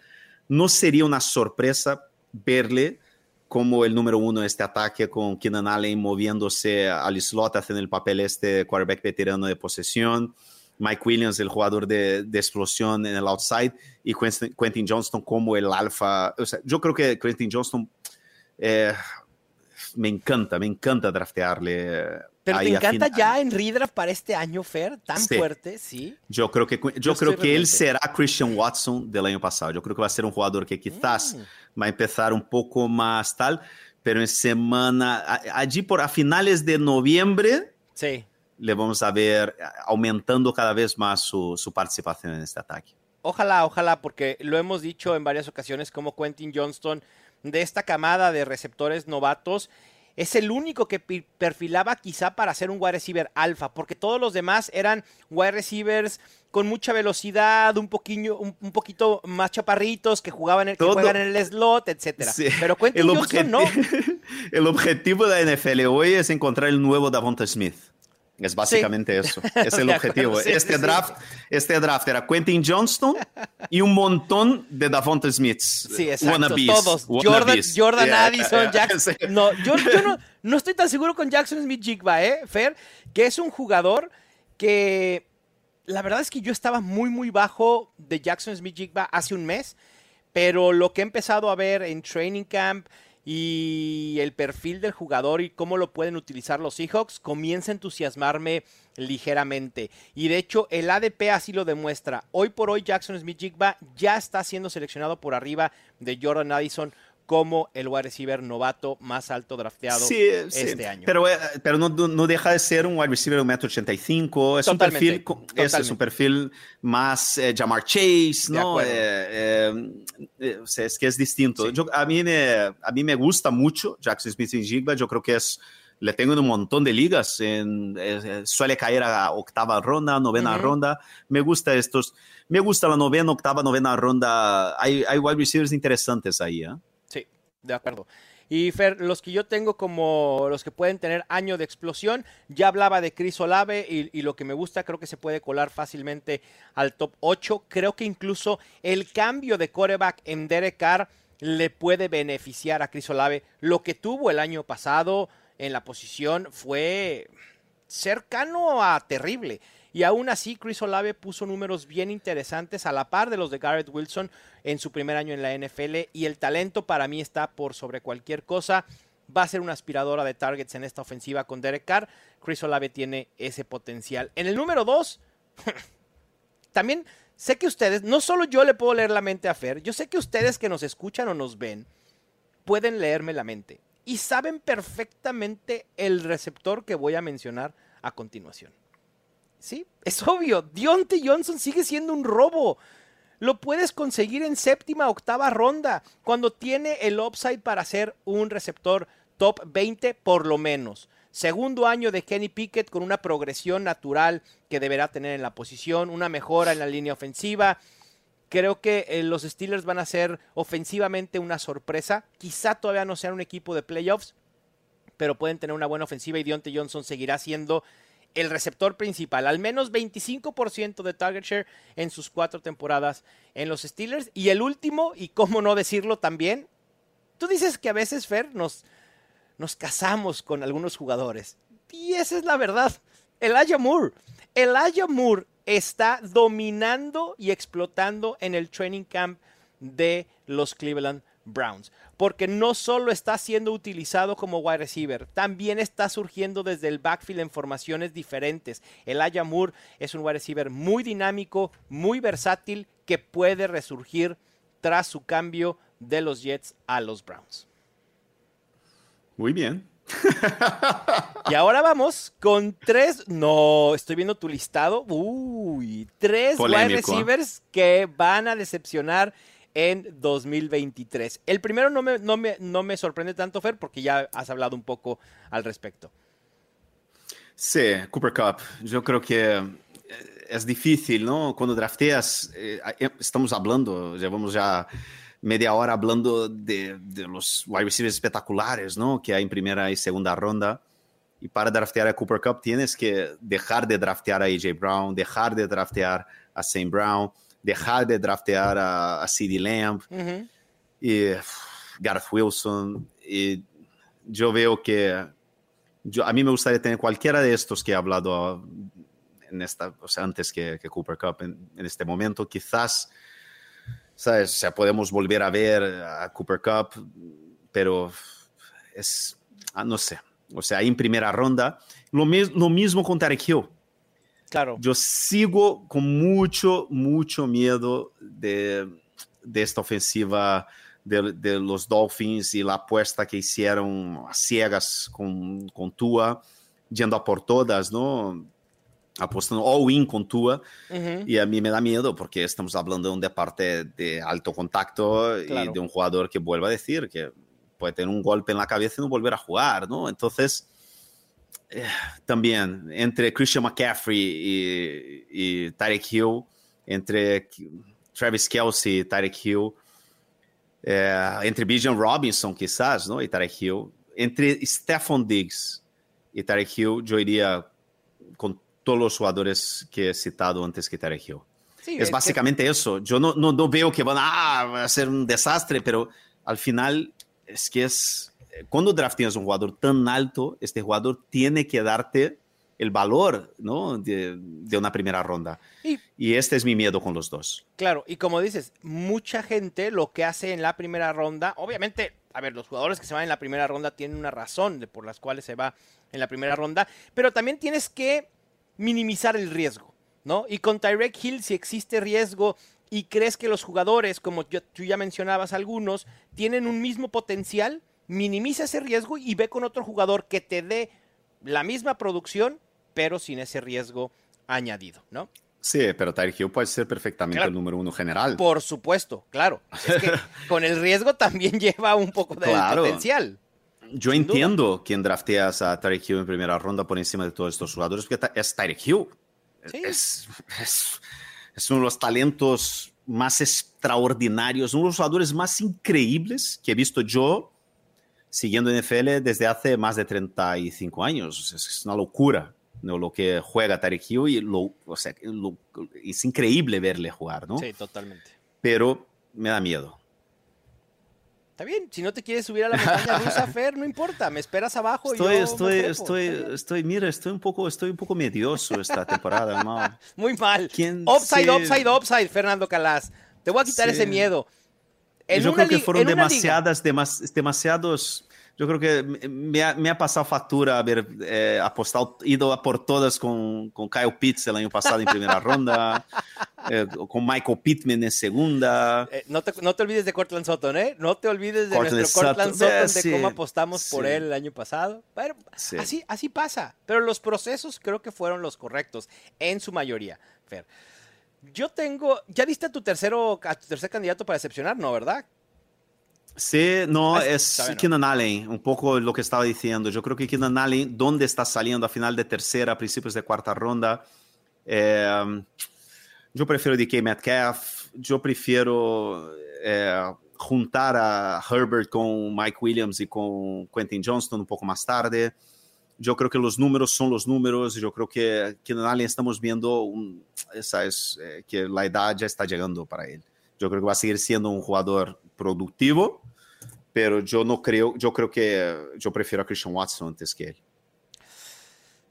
no sería una sorpresa verle como el número uno en este ataque con Keenan Allen moviéndose al slot, haciendo el papel este quarterback veterano de posesión. Mike Williams, el jugador de, de explosión en el outside, y Quentin, Quentin Johnston como el alfa. O sea, yo creo que Quentin Johnston eh, me encanta, me encanta draftearle. Pero te encanta ya en redraft para este año, Fer, tan Sí. fuerte, sí. Yo creo que, yo Yo creo que él será Christian Watson del año pasado. Yo creo que va a ser un jugador que quizás Mm. va a empezar un poco más tal, pero en semana, allí por a finales de noviembre, Sí. le vamos a ver aumentando cada vez más su, su participación en este ataque. Ojalá, ojalá, porque lo hemos dicho en varias ocasiones como Quentin Johnston de esta camada de receptores novatos es el único que perfilaba quizá para ser un wide receiver alfa, porque todos los demás eran wide receivers con mucha velocidad, un poquito, un, poquito más chaparritos, que jugaban que juegan en el slot, etcétera. Pero Quentin el Johnson no. el objetivo de la NFL hoy es encontrar el nuevo Davonta Smith. Es básicamente eso. Es el objetivo. este, draft, este draft era Quentin Johnston y un montón de Davonta Smiths. Sí, exacto. Todos. Jordan, Jordan Addison, Jackson. No, yo, no, no, estoy tan seguro con Jackson Smith Jigba, ¿eh, Fer? Que es un jugador que la verdad es que yo estaba muy, muy bajo de Jackson Smith Jigba hace un mes, pero lo que he empezado a ver en Training Camp y el perfil del jugador y cómo lo pueden utilizar los Seahawks comienza a entusiasmarme ligeramente. Y de hecho, el ADP así lo demuestra. Hoy por hoy, Jackson Smith Jigba ya está siendo seleccionado por arriba de Jordan Addison como el wide receiver novato más alto drafteado este año. Pero, eh, pero no, no, deja de ser un wide receiver de 1,85m. Es un perfil, es, un perfil más eh, Jamar Chase, ¿no? Eh, es que es distinto. Yo, a, mí me, a mí me gusta mucho Jackson Smith y Jigba. Yo creo que es le tengo en un montón de ligas, en, suele caer a octava ronda, novena ronda. Me gusta estos, me gusta la novena, octava, novena ronda. Hay, hay wide receivers interesantes ahí. ¿eh? De acuerdo. Y Fer, los que yo tengo como los que pueden tener año de explosión, ya hablaba de Chris Olave y, lo que me gusta, creo que se puede colar fácilmente al top 8. Creo que incluso el cambio de coreback en Derek Carr le puede beneficiar a Chris Olave. Lo que tuvo el año pasado en la posición fue cercano a terrible. Y aún así, Chris Olave puso números bien interesantes a la par de los de Garrett Wilson en su primer año en la NFL. Y el talento para mí está por sobre cualquier cosa. Va a ser una aspiradora de targets en esta ofensiva con Derek Carr. Chris Olave tiene ese potencial. En el número 2, también sé que ustedes, no solo yo le puedo leer la mente a Fer, yo sé que ustedes que nos escuchan o nos ven, pueden leerme la mente. Y saben perfectamente el receptor que voy a mencionar a continuación. Sí, es obvio. Dionte Johnson sigue siendo un robo. Lo puedes conseguir en séptima, octava ronda, cuando tiene el upside para ser un receptor top 20 por lo menos. Segundo año de Kenny Pickett con una progresión natural que deberá tener en la posición, una mejora en la línea ofensiva. Creo que eh, los Steelers van a ser ofensivamente una sorpresa. Quizá todavía no sean un equipo de playoffs, pero pueden tener una buena ofensiva y Dionte Johnson seguirá siendo el receptor principal, al menos 25% de target share en sus cuatro temporadas en los Steelers. Y el último, y cómo no decirlo también, tú dices que a veces, Fer, nos, nos casamos con algunos jugadores. Y esa es la verdad. Elijah Moore. Elijah Moore está dominando y explotando en el training camp de los Cleveland Browns porque no solo está siendo utilizado como wide receiver, también está surgiendo desde el backfield en formaciones diferentes. El Moore es un wide receiver muy dinámico, muy versátil, que puede resurgir tras su cambio de los Jets a los Browns. Muy bien. y ahora vamos con tres. No, estoy viendo tu listado. Uy, tres wide receivers que van a decepcionar en 2023. El primero no me, no me, no me sorprende tanto, Fer, porque ya has hablado un poco al respecto. Sí, Cooper Cup. Yo creo que eh, es difícil, ¿no? Cuando drafteas, eh, eh, estamos hablando, llevamos ya media hora hablando de, de, los wide receivers espectaculares, ¿no? Que hay en primera y segunda ronda. Y para draftear a Cooper Cup tienes que dejar de draftear a AJ Brown, dejar de draftear a Sam Brown, dejar de draftear a, a CD Lamb y Gareth Wilson. Y yo veo que yo, a mí me gustaría tener cualquiera de estos que he hablado en esta, o sea, antes que, que Cooper Cup en, en, este momento. Quizás, ¿sabes? O sea, podemos volver a ver a Cooper Cup, pero es, ah, no sé. O sea, en primera ronda. Lo, lo mismo con Tarek Hill. Claro. Yo sigo con mucho, mucho miedo de, de esta ofensiva de, de, los Dolphins y la apuesta que hicieron a ciegas con, con Tua, yendo a por todas, ¿no? apostando all-in con Tua. Uh -huh. Y a mí me da miedo porque estamos hablando de un deporte de alto contacto claro. y de un jugador que vuelva a decir que puede tener un golpe en la cabeza y no volver a jugar, ¿no? Entonces, también entre Christian McCaffrey y, y Tarek Hill, entre Travis Kelsey y Tarek Hill, eh, entre Bijan Robinson quizás, ¿no? Y Tarek Hill, entre Stephon Diggs y Tarek Hill, yo iría con todos los jugadores que he citado antes que Tarek Hill. Sí, es, es básicamente que... eso. Yo no, no, no, veo que van ah, a ser un desastre, pero al final es que es cuando drafteas un jugador tan alto, este jugador tiene que darte el valor ¿no? de, de una primera ronda. Y, y, este es mi miedo con los dos. Claro, y como dices, mucha gente lo que hace en la primera ronda, obviamente, a ver, los jugadores que se van en la primera ronda tienen una razón de por las cuales se va en la primera ronda, pero también tienes que minimizar el riesgo, ¿no? Y con Tyrek Hill, si existe riesgo y crees que los jugadores, como yo, tú ya mencionabas algunos, tienen un mismo potencial, minimiza ese riesgo y ve con otro jugador que te dé la misma producción, pero sin ese riesgo añadido, ¿no? Sí, pero Tyreek Hill puede ser perfectamente claro. el número uno general. Por supuesto, claro. Es que con el riesgo también lleva un poco de claro. potencial. Yo entiendo duda. quién drafteas a Tyreek Hill en primera ronda por encima de todos estos jugadores, porque es Tyreek Hill. Sí. Es, es, es uno de los talentos más extraordinarios, uno de los jugadores más increíbles que he visto yo siguiendo NFL desde hace más de 35 años. Es una locura ¿no? lo que juega Tarek Hill y lo, o sea, lo, es increíble verle jugar, ¿no? Sí, totalmente. Pero me da miedo. Está bien, si no te quieres subir a la montaña rusa, Fer, no importa, me esperas abajo. Estoy, y yo estoy, estoy, estoy, mira, estoy un poco, estoy un poco medioso esta temporada, ¿no? Muy mal. Upside, sí. upside, upside, Fernando Calas. Te voy a quitar sí. ese miedo. En yo creo que fueron demasiadas, demas, demasiados. Yo creo que me ha, me ha pasado factura haber eh, apostado, ido a por todas con, con Kyle Pitts el año pasado en primera ronda, eh, con Michael Pittman en segunda. Eh, no, te, no, te, olvides de Cortland Sutton, ¿eh? No te olvides de Cortland nuestro Cortland Sutton, Sutton de sí, cómo apostamos sí. por él el año pasado. Pero sí. así, así pasa. Pero los procesos creo que fueron los correctos, en su mayoría, Fer. Yo tengo. ¿Ya viste a tu tercero, a tu tercer candidato para decepcionar? No, ¿verdad? Sí, no, ah, es Keenan Allen, un poco lo que estaba diciendo. Yo creo que Keenan Allen, ¿dónde está saliendo a final de tercera, a principios de cuarta ronda? Eh, yo prefiero DK Metcalf, yo prefiero eh, juntar a Herbert con Mike Williams y con Quentin Johnston un poco más tarde. Yo creo que los números son los números. Yo creo que Keenan Allen estamos viendo un, esa es, eh, que la edad ya está llegando para él. Yo creo que va a seguir siendo un jugador productivo, pero yo no creo, yo creo que yo prefiero a Christian Watson antes que él.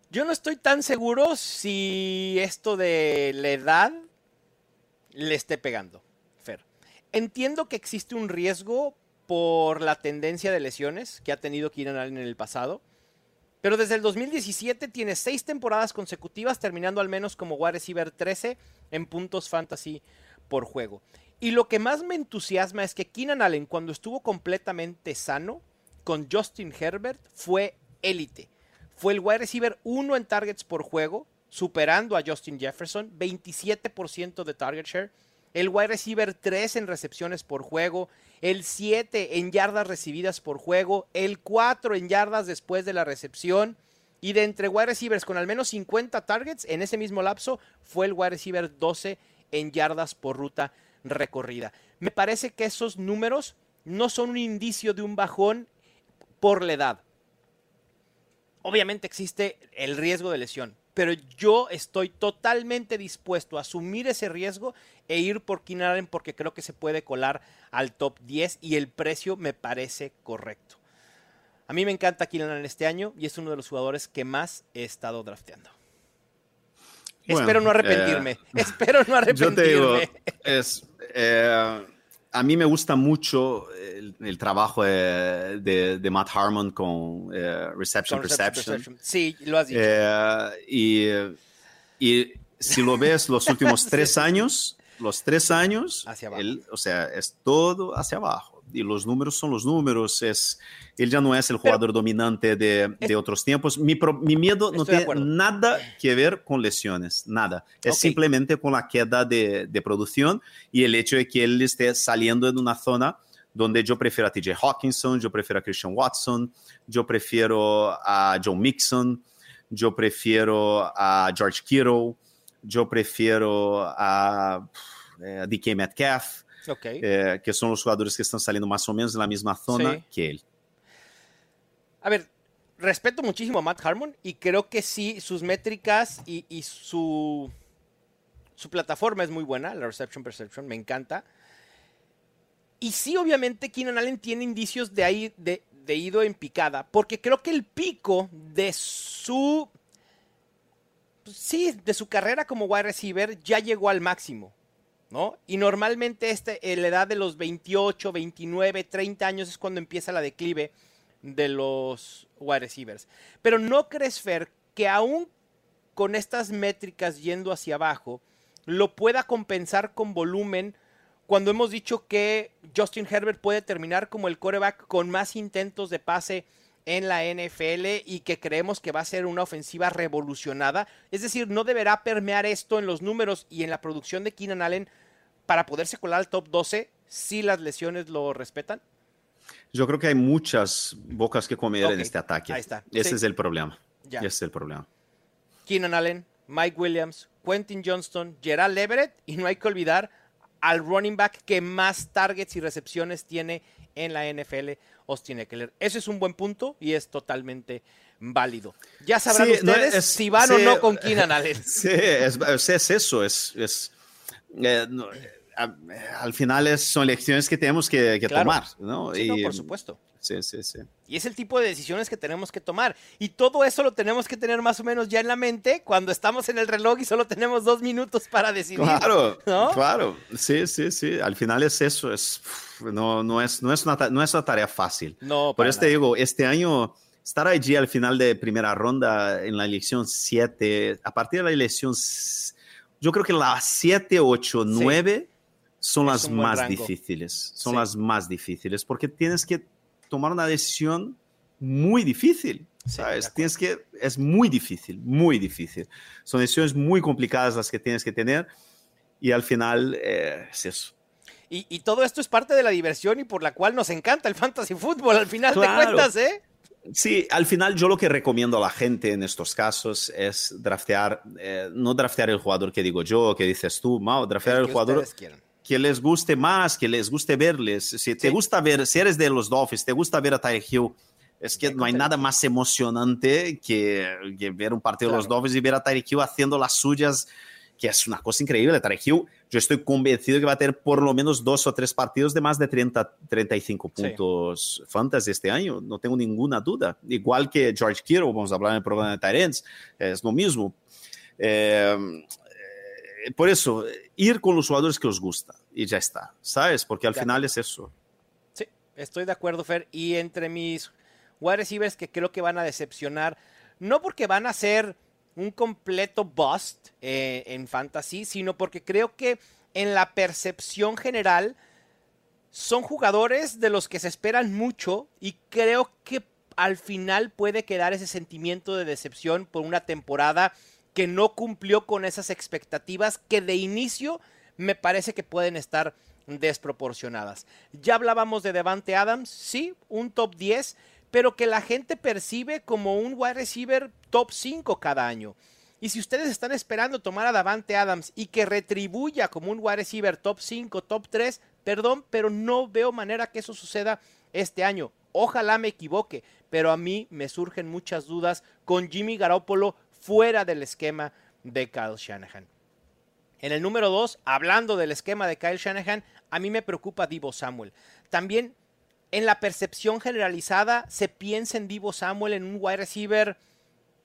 Yo no estoy tan seguro si esto de la edad le esté pegando, Fer. Entiendo que existe un riesgo por la tendencia de lesiones que ha tenido Keenan Allen en el pasado, pero desde el 2017 tiene seis temporadas consecutivas terminando al menos como wide receiver 13 en puntos fantasy por juego. Y lo que más me entusiasma es que Keenan Allen, cuando estuvo completamente sano, con Justin Herbert, fue élite. Fue el wide receiver 1 en targets por juego, superando a Justin Jefferson, 27% de target share. El wide receiver 3 en recepciones por juego, el 7 en yardas recibidas por juego, el 4 en yardas después de la recepción. Y de entre wide receivers con al menos 50 targets, en ese mismo lapso fue el wide receiver 12 en yardas por ruta recorrida. Me parece que esos números no son un indicio de un bajón por la edad. Obviamente existe el riesgo de lesión, pero yo estoy totalmente dispuesto a asumir ese riesgo e ir por Allen porque creo que se puede colar al top 10 y el precio me parece correcto. A mí me encanta Allen este año y es uno de los jugadores que más he estado drafteando. Bueno, Espero no arrepentirme. Eh, Espero no arrepentirme. Yo te digo, es, eh, a mí me gusta mucho el, el trabajo de, de, de, Matt Harmon con eh, Reception, con Perception. Reception. Sí, lo has dicho. Eh, y, y, si lo ves los últimos tres sí. años, los tres años, hacia abajo. Él, o sea, es todo hacia abajo. Y los números son los números. Es, él ya no es el jugador Pero, dominante de, de, otros tiempos. Mi, pro, mi miedo no tiene nada que ver con lesiones, nada. Es okay. simplemente con la queda de, de, producción y el hecho de que él esté saliendo en una zona donde yo prefiero a TJ Hawkinson, yo prefiero a Christian Watson, yo prefiero a Joe Mixon, yo prefiero a George Kittle, yo prefiero a, eh, a DK Metcalf, Eh, que son los jugadores que están saliendo más o menos en la misma zona Sí. que él. A ver, respeto muchísimo a Matt Harmon y creo que sí, sus métricas y, y su, su plataforma es muy buena, la Reception Perception, me encanta. Y sí, obviamente, Keenan Allen tiene indicios de, ahí, de, de ido en picada, porque creo que el pico de su. pues sí, de su carrera como wide receiver ya llegó al máximo. ¿No? Y normalmente este, en la edad de los 28, 29, 30 años es cuando empieza la declive de los wide receivers. Pero no crees, Fer, que aún con estas métricas yendo hacia abajo, lo pueda compensar con volumen cuando hemos dicho que Justin Herbert puede terminar como el coreback con más intentos de pase en la NFL y que creemos que va a ser una ofensiva revolucionada. Es decir, no deberá permear esto en los números y en la producción de Keenan Allen para poderse colar al top 12 si las lesiones lo respetan. Yo creo que hay muchas bocas que comer en este ataque. ahí está. Ese Sí. es el problema. Ya. Ese es el problema. Keenan Allen, Mike Williams, Quentin Johnston, Gerald Everett y no hay que olvidar al running back que más targets y recepciones tiene en la NFL, Austin Eckler. Ese es un buen punto y es totalmente válido. Ya sabrán Sí, no, ustedes es- si van o no con Keenan Allen. Sí, es, es- es eso, es, es, eh, no, a- al final es- son lecciones que tenemos que, que Claro. tomar, ¿no? Sí, no, Y- por supuesto. Sí, sí, sí. Y es el tipo de decisiones que tenemos que tomar. Y todo eso lo tenemos que tener más o menos ya en la mente cuando estamos en el reloj y solo tenemos dos minutos para decidir. Claro, ¿no? claro, sí, sí, sí. Al final es eso, es, no, no, es, no, es una, no es una tarea fácil. No, Por eso te nada. digo, este año estar allí al final de primera ronda en la elección 7, a partir de la elección, yo creo que las 7, 8, Sí. 9 son Es las más rango. difíciles. Son Sí. las más difíciles porque tienes que tomar una decisión muy difícil. Sí, de ¿Sabes? acuerdo. Tienes que, es muy difícil, muy difícil. Son decisiones muy complicadas las que tienes que tener y al final eh, es eso. Y, y todo esto es parte de la diversión y por la cual nos encanta el fantasy fútbol al final de Claro. cuentas, ¿eh? Sí, al final yo lo que recomiendo a la gente en estos casos es draftear, eh, no draftear el jugador que digo yo, que dices tú, Mao, draftear El el jugador. Que les guste más, que les guste verles. Si te Sí. gusta ver, si eres de los Dolphins, te gusta ver a Tyreek Hill, es que no hay nada más emocionante que, que ver un partido de los Claro. Dolphins y ver a Tyreek Hill haciendo las suyas, que es una cosa increíble. Tyreek Hill, yo estoy convencido que va a tener por lo menos dos o tres partidos de más de 30, 35 Sí. puntos fantasy este año, no tengo ninguna duda. Igual que George Kittle, vamos a hablar en el programa de Tyrants, es lo mismo. Eh, por eso, ir con los jugadores que os gusta y ya está, ¿sabes? Porque al final es eso. Sí, estoy de acuerdo, Fer. Y entre mis wide receivers que creo que van a decepcionar, no porque van a ser un completo bust eh, en fantasy, sino porque creo que en la percepción general son jugadores de los que se esperan mucho y creo que al final puede quedar ese sentimiento de decepción por una temporada que no cumplió con esas expectativas que de inicio me parece que pueden estar desproporcionadas. Ya hablábamos de Devante Adams, sí, un top 10, pero que la gente percibe como un wide receiver top 5 cada año. Y si ustedes están esperando tomar a Davante Adams y que retribuya como un wide receiver top 5, top 3, perdón, pero no veo manera que eso suceda este año. Ojalá me equivoque, pero a mí me surgen muchas dudas con Jimmy Garoppolo fuera del esquema de Kyle Shanahan. En el número 2, hablando del esquema de Kyle Shanahan, a mí me preocupa Divo Samuel. También en la percepción generalizada se piensa en Divo Samuel en un wide receiver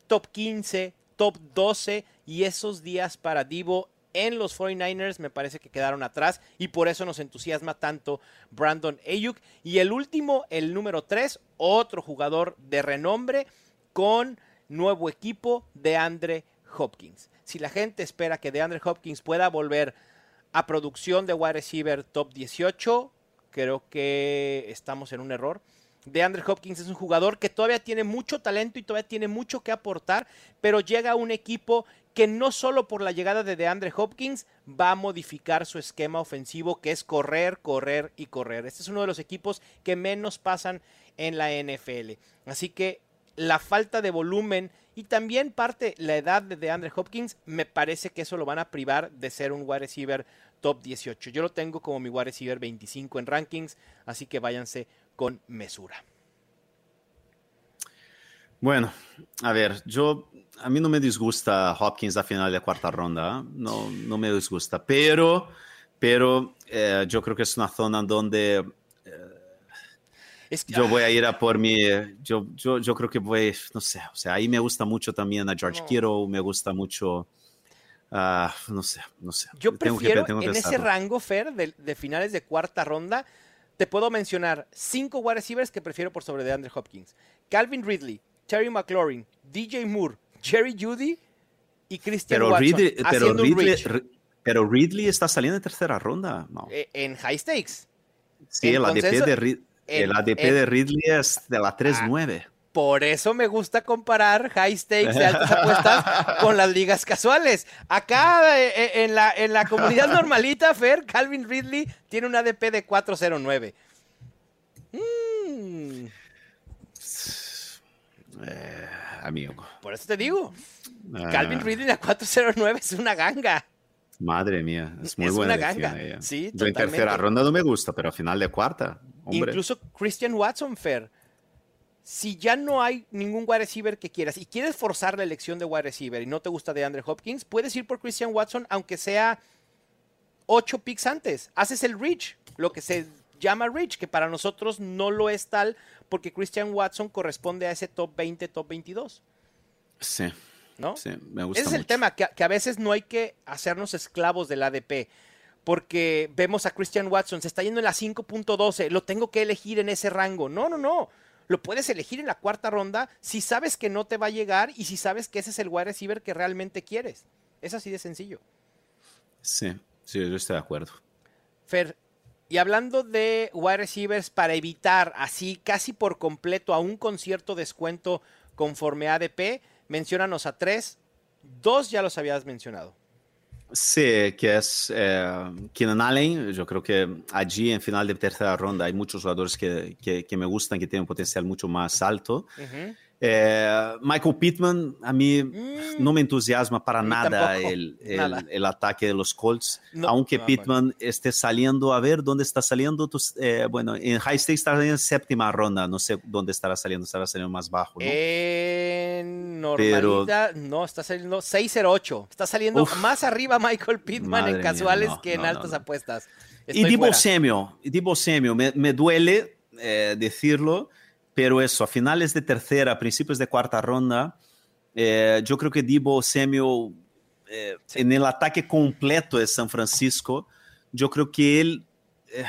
top 15, top 12 y esos días para Divo en los 49ers me parece que quedaron atrás y por eso nos entusiasma tanto Brandon Ayuk. Y el último, el número 3, otro jugador de renombre con nuevo equipo de Andre Hopkins. Si la gente espera que DeAndre Hopkins pueda volver a producción de wide receiver top 18, creo que estamos en un error. de Andre Hopkins es un jugador que todavía tiene mucho talento y todavía tiene mucho que aportar, pero llega a un equipo que no solo por la llegada de DeAndre Hopkins va a modificar su esquema ofensivo, que es correr, correr y correr. Este es uno de los equipos que menos pasan en la NFL. Así que la falta de volumen y también parte la edad de DeAndre Hopkins, me parece que eso lo van a privar de ser un wide receiver top 18. Yo lo tengo como mi wide receiver 25 en rankings, así que váyanse con mesura. Bueno, a ver, yo a mí no me disgusta Hopkins a final de cuarta ronda, ¿eh? no, no me disgusta, pero, pero eh, yo creo que es una zona donde eh, yo voy a ir a por mi, yo, yo, yo creo que voy, no sé, o sea, ahí me gusta mucho también a George Kittle, me gusta mucho, uh, no sé, no sé. Yo prefiero en ese rango, Fer, de, de, finales de cuarta ronda, te puedo mencionar cinco wide receivers que prefiero por sobre de Andrew Hopkins. Calvin Ridley, Terry McLaurin, DJ Moore, Jerry Judy y Christian pero Watson. Ridley, pero, Ridley, pero Ridley está saliendo en tercera ronda. No. Eh, en high stakes. Sí, el, ADP, de, el ADP de Ridley es de la 3-9. Ah, por eso me gusta comparar high stakes de altas apuestas con las ligas casuales. Acá eh, eh, en, la, en la comunidad normalita, Fer, Calvin Ridley tiene un ADP de 409. Mm. Eh, amigo. Por eso te digo. Calvin ah. Ridley a 409 es una ganga. Madre mía, es muy buena. Una ganga. Sí, Yo en tercera ronda no me gusta, pero a final de cuarta. Hombre. Incluso Christian Watson, Fer. Si ya no hay ningún wide receiver que quieras y quieres forzar la elección de wide receiver y no te gusta de Andre Hopkins, puedes ir por Christian Watson aunque sea 8 picks antes. Haces el reach, lo que se llama reach, que para nosotros no lo es tal porque Christian Watson corresponde a ese top 20, top 22. Sí. ¿No? Sí, me gusta Ese es el tema, que, que, a veces no hay que hacernos esclavos del ADP. Porque vemos a Christian Watson, se está yendo en la 5.12, lo tengo que elegir en ese rango. No, no, no. Lo puedes elegir en la cuarta ronda si sabes que no te va a llegar y si sabes que ese es el wide receiver que realmente quieres. Es así de sencillo. Sí, sí, yo estoy de acuerdo. Fer, y hablando de wide receivers para evitar así casi por completo a un concierto descuento conforme ADP, menciónanos a tres. Dos ya los habías mencionado. Sí, que es eh, Keenan Allen. Yo creo que allí en final de tercera ronda hay muchos jugadores que, que, me gustan, que tienen un potencial mucho más alto. Eh, Michael Pittman, a mí mm. no me entusiasma para nada el, el, nada el, ataque de los Colts, no, aunque no, Pittman no. esté saliendo, a ver dónde está saliendo, eh, bueno, en High State está en séptima ronda, no sé dónde estará saliendo, estará saliendo más bajo. ¿no? En normalidad, Pero, no, está saliendo 608, está saliendo uf, más arriba Michael Pittman en casuales mía, que en altas apuestas. Estoy y Semio, Divo Semio, me, me duele eh, decirlo, pero eso, a finales de tercera, principios de cuarta ronda, eh, yo creo que Divo Samuel, eh, en el ataque completo de San Francisco, yo creo que él eh,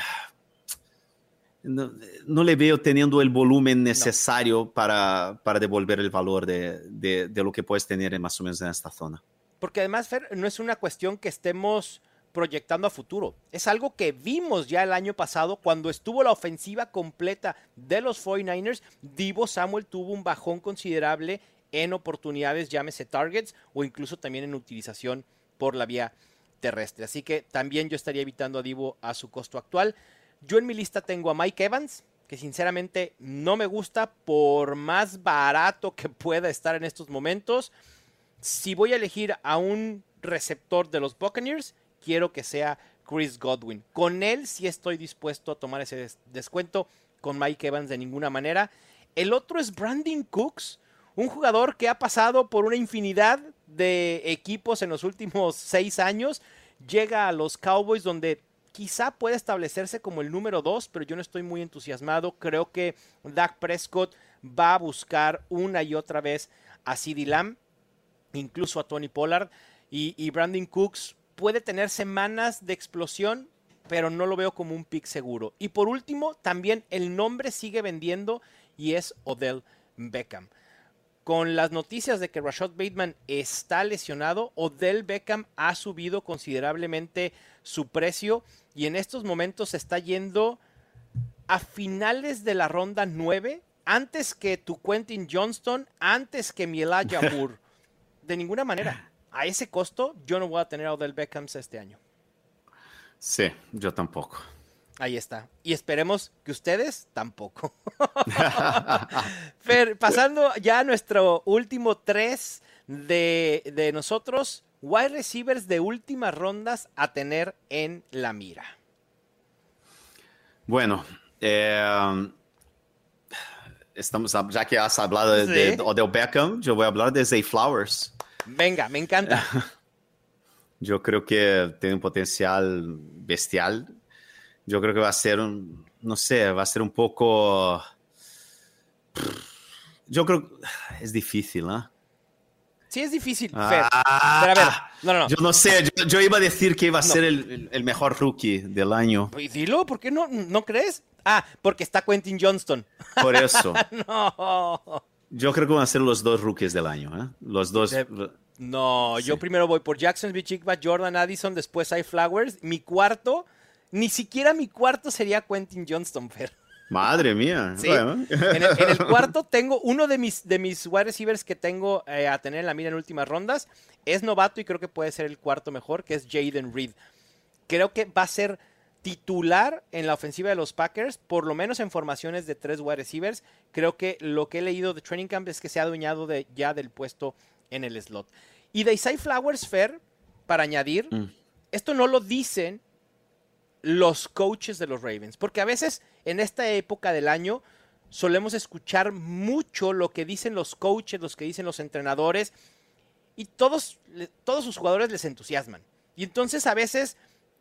no, no, le veo teniendo el volumen necesario no. para, para, devolver el valor de, de, de, lo que puedes tener más o menos en esta zona. Porque además, Fer, no es una cuestión que estemos proyectando a futuro. Es algo que vimos ya el año pasado cuando estuvo la ofensiva completa de los 49ers. Divo Samuel tuvo un bajón considerable en oportunidades, llámese targets o incluso también en utilización por la vía terrestre. Así que también yo estaría evitando a Divo a su costo actual. Yo en mi lista tengo a Mike Evans, que sinceramente no me gusta por más barato que pueda estar en estos momentos. Si voy a elegir a un receptor de los Buccaneers, quiero que sea Chris Godwin. Con él sí estoy dispuesto a tomar ese des descuento, con Mike Evans de ninguna manera. El otro es Brandon Cooks, un jugador que ha pasado por una infinidad de equipos en los últimos seis años. Llega a los Cowboys donde quizá puede establecerse como el número dos, pero yo no estoy muy entusiasmado. Creo que Dak Prescott va a buscar una y otra vez a CeeDee Lamb, incluso a Tony Pollard. Y, y Brandon Cooks puede tener semanas de explosión, pero no lo veo como un pick seguro. Y por último, también el nombre sigue vendiendo y es Odell Beckham. Con las noticias de que Rashad Bateman está lesionado, Odell Beckham ha subido considerablemente su precio y en estos momentos está yendo a finales de la ronda 9, antes que tu Quentin Johnston, antes que mi Elijah Moore. De ninguna manera. A ese costo, yo no voy a tener a Odell Beckham este año. Sí, yo tampoco. Ahí está. Y esperemos que ustedes tampoco. Fer, pasando ya a nuestro último tres de, de nosotros, wide receivers de últimas rondas a tener en la mira. Bueno, eh, estamos, ya que has hablado Sí. de Odell Beckham, yo voy a hablar de Zay Flowers. Venga, me encanta. Yo creo que tiene un potencial bestial. Yo creo que va a ser un, no sé, va a ser un poco... Yo creo es difícil, ¿no? Sí, es difícil, Fer. Ah, Pero a ver, no, no, no. Yo no sé, yo, yo iba a decir que iba a ser el mejor rookie del año. Pues dilo, ¿por qué no, no crees? Ah, porque está Quentin Johnston. Por eso. No. Yo creo que van a ser los dos rookies del año. ¿eh? Los dos. De- No, yo primero voy por Jacksonville, Chigba, Jordan Addison, después hay Flowers. Mi cuarto, ni siquiera mi cuarto sería Quentin Johnston, Fer. Madre mía. Sí. Bueno. En el, en el cuarto tengo uno de mis, de mis wide receivers que tengo eh, a tener en la mira en últimas rondas. Es novato y creo que puede ser el cuarto mejor, que es Jaden Reed. Creo que va a ser titular en la ofensiva de los Packers, por lo menos en formaciones de tres wide receivers. Creo que lo que he leído de Training Camp es que se ha adueñado de, ya del puesto en el slot. Y de Isaiah Flowers Fair, para añadir, Mm. esto no lo dicen los coaches de los Ravens, porque a veces en esta época del año solemos escuchar mucho lo que dicen los coaches, los que dicen los entrenadores, y todos, todos sus jugadores les entusiasman. Y entonces a veces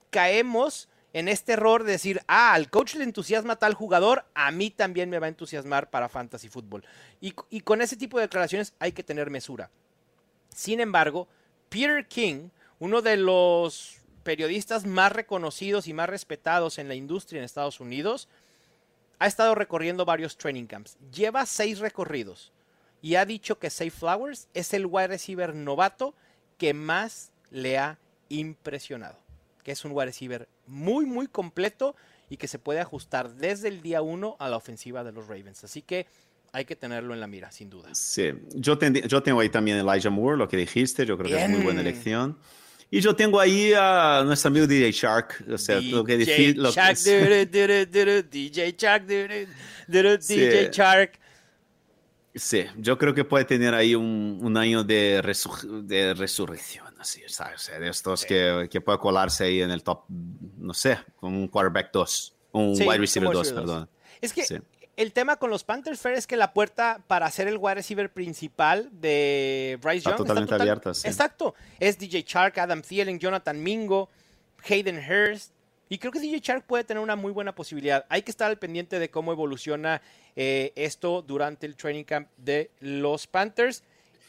caemos en este error de decir, ah, al coach le entusiasma tal jugador, a mí también me va a entusiasmar para fantasy fútbol. Y, y con ese tipo de declaraciones hay que tener mesura. Sin embargo, Peter King, uno de los periodistas más reconocidos y más respetados en la industria en Estados Unidos, ha estado recorriendo varios training camps. Lleva seis recorridos y ha dicho que Safe Flowers es el wide receiver novato que más le ha impresionado. Que es un wide receiver muy, muy completo y que se puede ajustar desde el día uno a la ofensiva de los Ravens. Así que hay que tenerlo en la mira, sin duda. Sí, yo, tendi- yo tengo ahí también Elijah Moore, lo que dijiste, yo creo que es muy buena Bien. elección. Y yo tengo ahí a nuestro amigo DJ Shark, o sea, lo que decir, lo que- Shark, duru, duru, duru, DJ Shark, Sí. DJ Shark. Sí, yo creo que puede tener ahí un, un año de, resu- de resurrección, así, ¿sabes? De estos que, que puede colarse ahí en el top, no sé, con un quarterback 2, un Sí, wide receiver un wide 2, receiver dos. perdón. Es que Sí. el tema con los Panthers Fair es que la puerta para ser el wide receiver principal de Bryce Está Young totalmente abierta, sí. Exacto. Es DJ Chark, Adam Thielen, Jonathan Mingo, Hayden Hurst. Y creo que DJ Chark puede tener una muy buena posibilidad. Hay que estar al pendiente de cómo evoluciona eh, esto durante el training camp de los Panthers.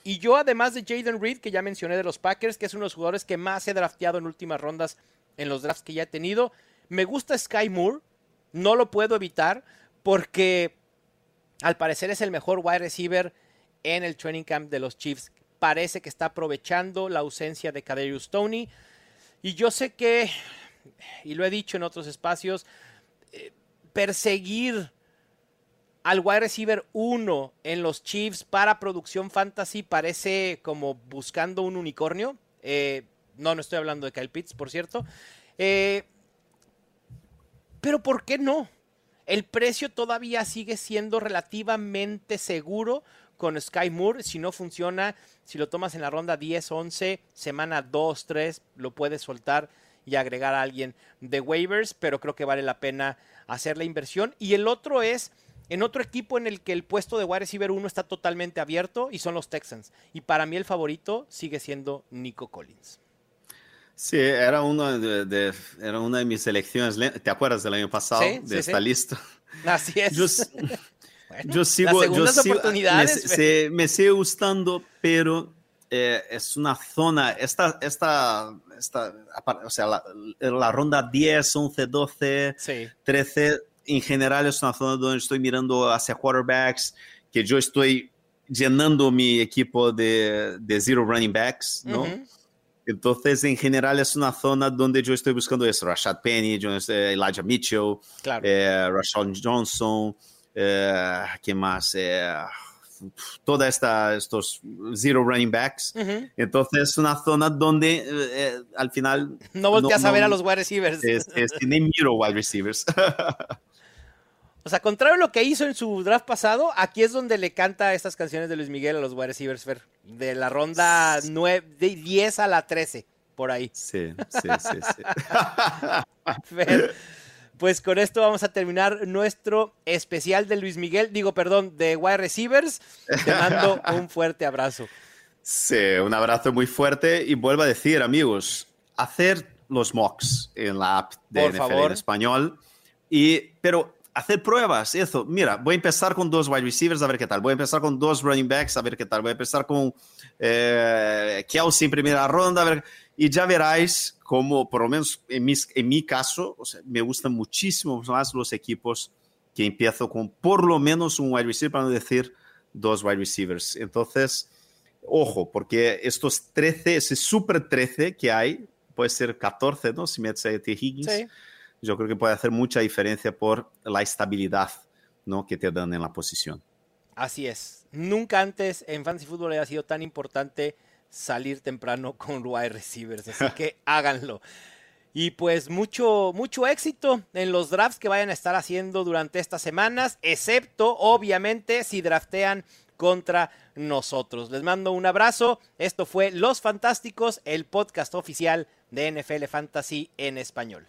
Y yo, además de Jaden Reed, que ya mencioné de los Packers, que es uno de los jugadores que más he drafteado en últimas rondas en los drafts que ya he tenido, me gusta Sky Moore. No lo puedo evitar porque al parecer es el mejor wide receiver en el training camp de los Chiefs. Parece que está aprovechando la ausencia de Kadarius Tony. Y yo sé que, y lo he dicho en otros espacios, eh, perseguir al wide receiver 1 en los Chiefs para producción fantasy parece como buscando un unicornio. Eh, no, no estoy hablando de Kyle Pitts, por cierto. Eh, pero ¿por qué no? El precio todavía sigue siendo relativamente seguro con Sky Moore. Si no funciona, si lo tomas en la ronda 10, 11, semana 2, 3, lo puedes soltar y agregar a alguien de waivers, pero creo que vale la pena hacer la inversión. Y el otro es en otro equipo en el que el puesto de wide receiver 1 está totalmente abierto y son los Texans. Y para mí el favorito sigue siendo Nico Collins. Sí, era una de, de- era una de mis elecciones. Le- ¿Te acuerdas del año pasado Sí, de sí, esta sí. lista? Así es. Yo, Bueno, yo sigo, las yo sigo- oportunidades. Me, se- me sigue gustando, pero eh, es una zona, esta, esta, esta, o sea, la, la ronda 10, 11, 12, Sí. 13, en general es zona donde estoy mirando hacia quarterbacks, que yo estoy llenando mi equipo de, de zero running backs, ¿no? Ujú. Entonces, en general, es una zona donde yo estoy buscando eso. Rashad Penny, Elijah Mitchell, claro. eh, Johnson, eh, ¿quién más? Eh, toda esta, estos zero running backs. Entonces es una zona donde eh, eh, al final... No volteas a ver a los wide receivers. Es, ni miro wide receivers. o sea, contrario a lo que hizo en su draft pasado, aquí es donde le canta estas canciones de Luis Miguel a los wide receivers, de la ronda 9, de 10 a la 13, por ahí. Sí, sí, sí. sí. pues con esto vamos a terminar nuestro especial de Luis Miguel, digo, perdón, de Wide Receivers. Te mando un fuerte abrazo. Sí, un abrazo muy fuerte y vuelvo a decir, amigos, hacer los mocks en la app de NFL en español, y, pero hacer pruebas, eso. Mira, voy a empezar con dos wide receivers a ver qué tal. Voy a empezar con dos running backs a ver qué tal. Voy a empezar con eh, Kelsey en primera ronda a y ya veráis cómo, por lo menos en, en mi caso, me gustan muchísimo más los equipos que empiezo con por lo menos un wide receiver, para no decir dos wide receivers. Entonces, ojo, porque estos 13, ese super 13 que hay, puede ser 14, ¿no? Si metes a T. Higgins, yo creo que puede hacer mucha diferencia por la estabilidad ¿no? que te dan en la posición. Así es. Nunca antes en Fantasy Football había sido tan importante salir temprano con wide receivers, así que háganlo. Y pues mucho, mucho éxito en los drafts que vayan a estar haciendo durante estas semanas, excepto obviamente si draftean contra nosotros. Les mando un abrazo. Esto fue Los Fantásticos, el podcast oficial de NFL Fantasy en español.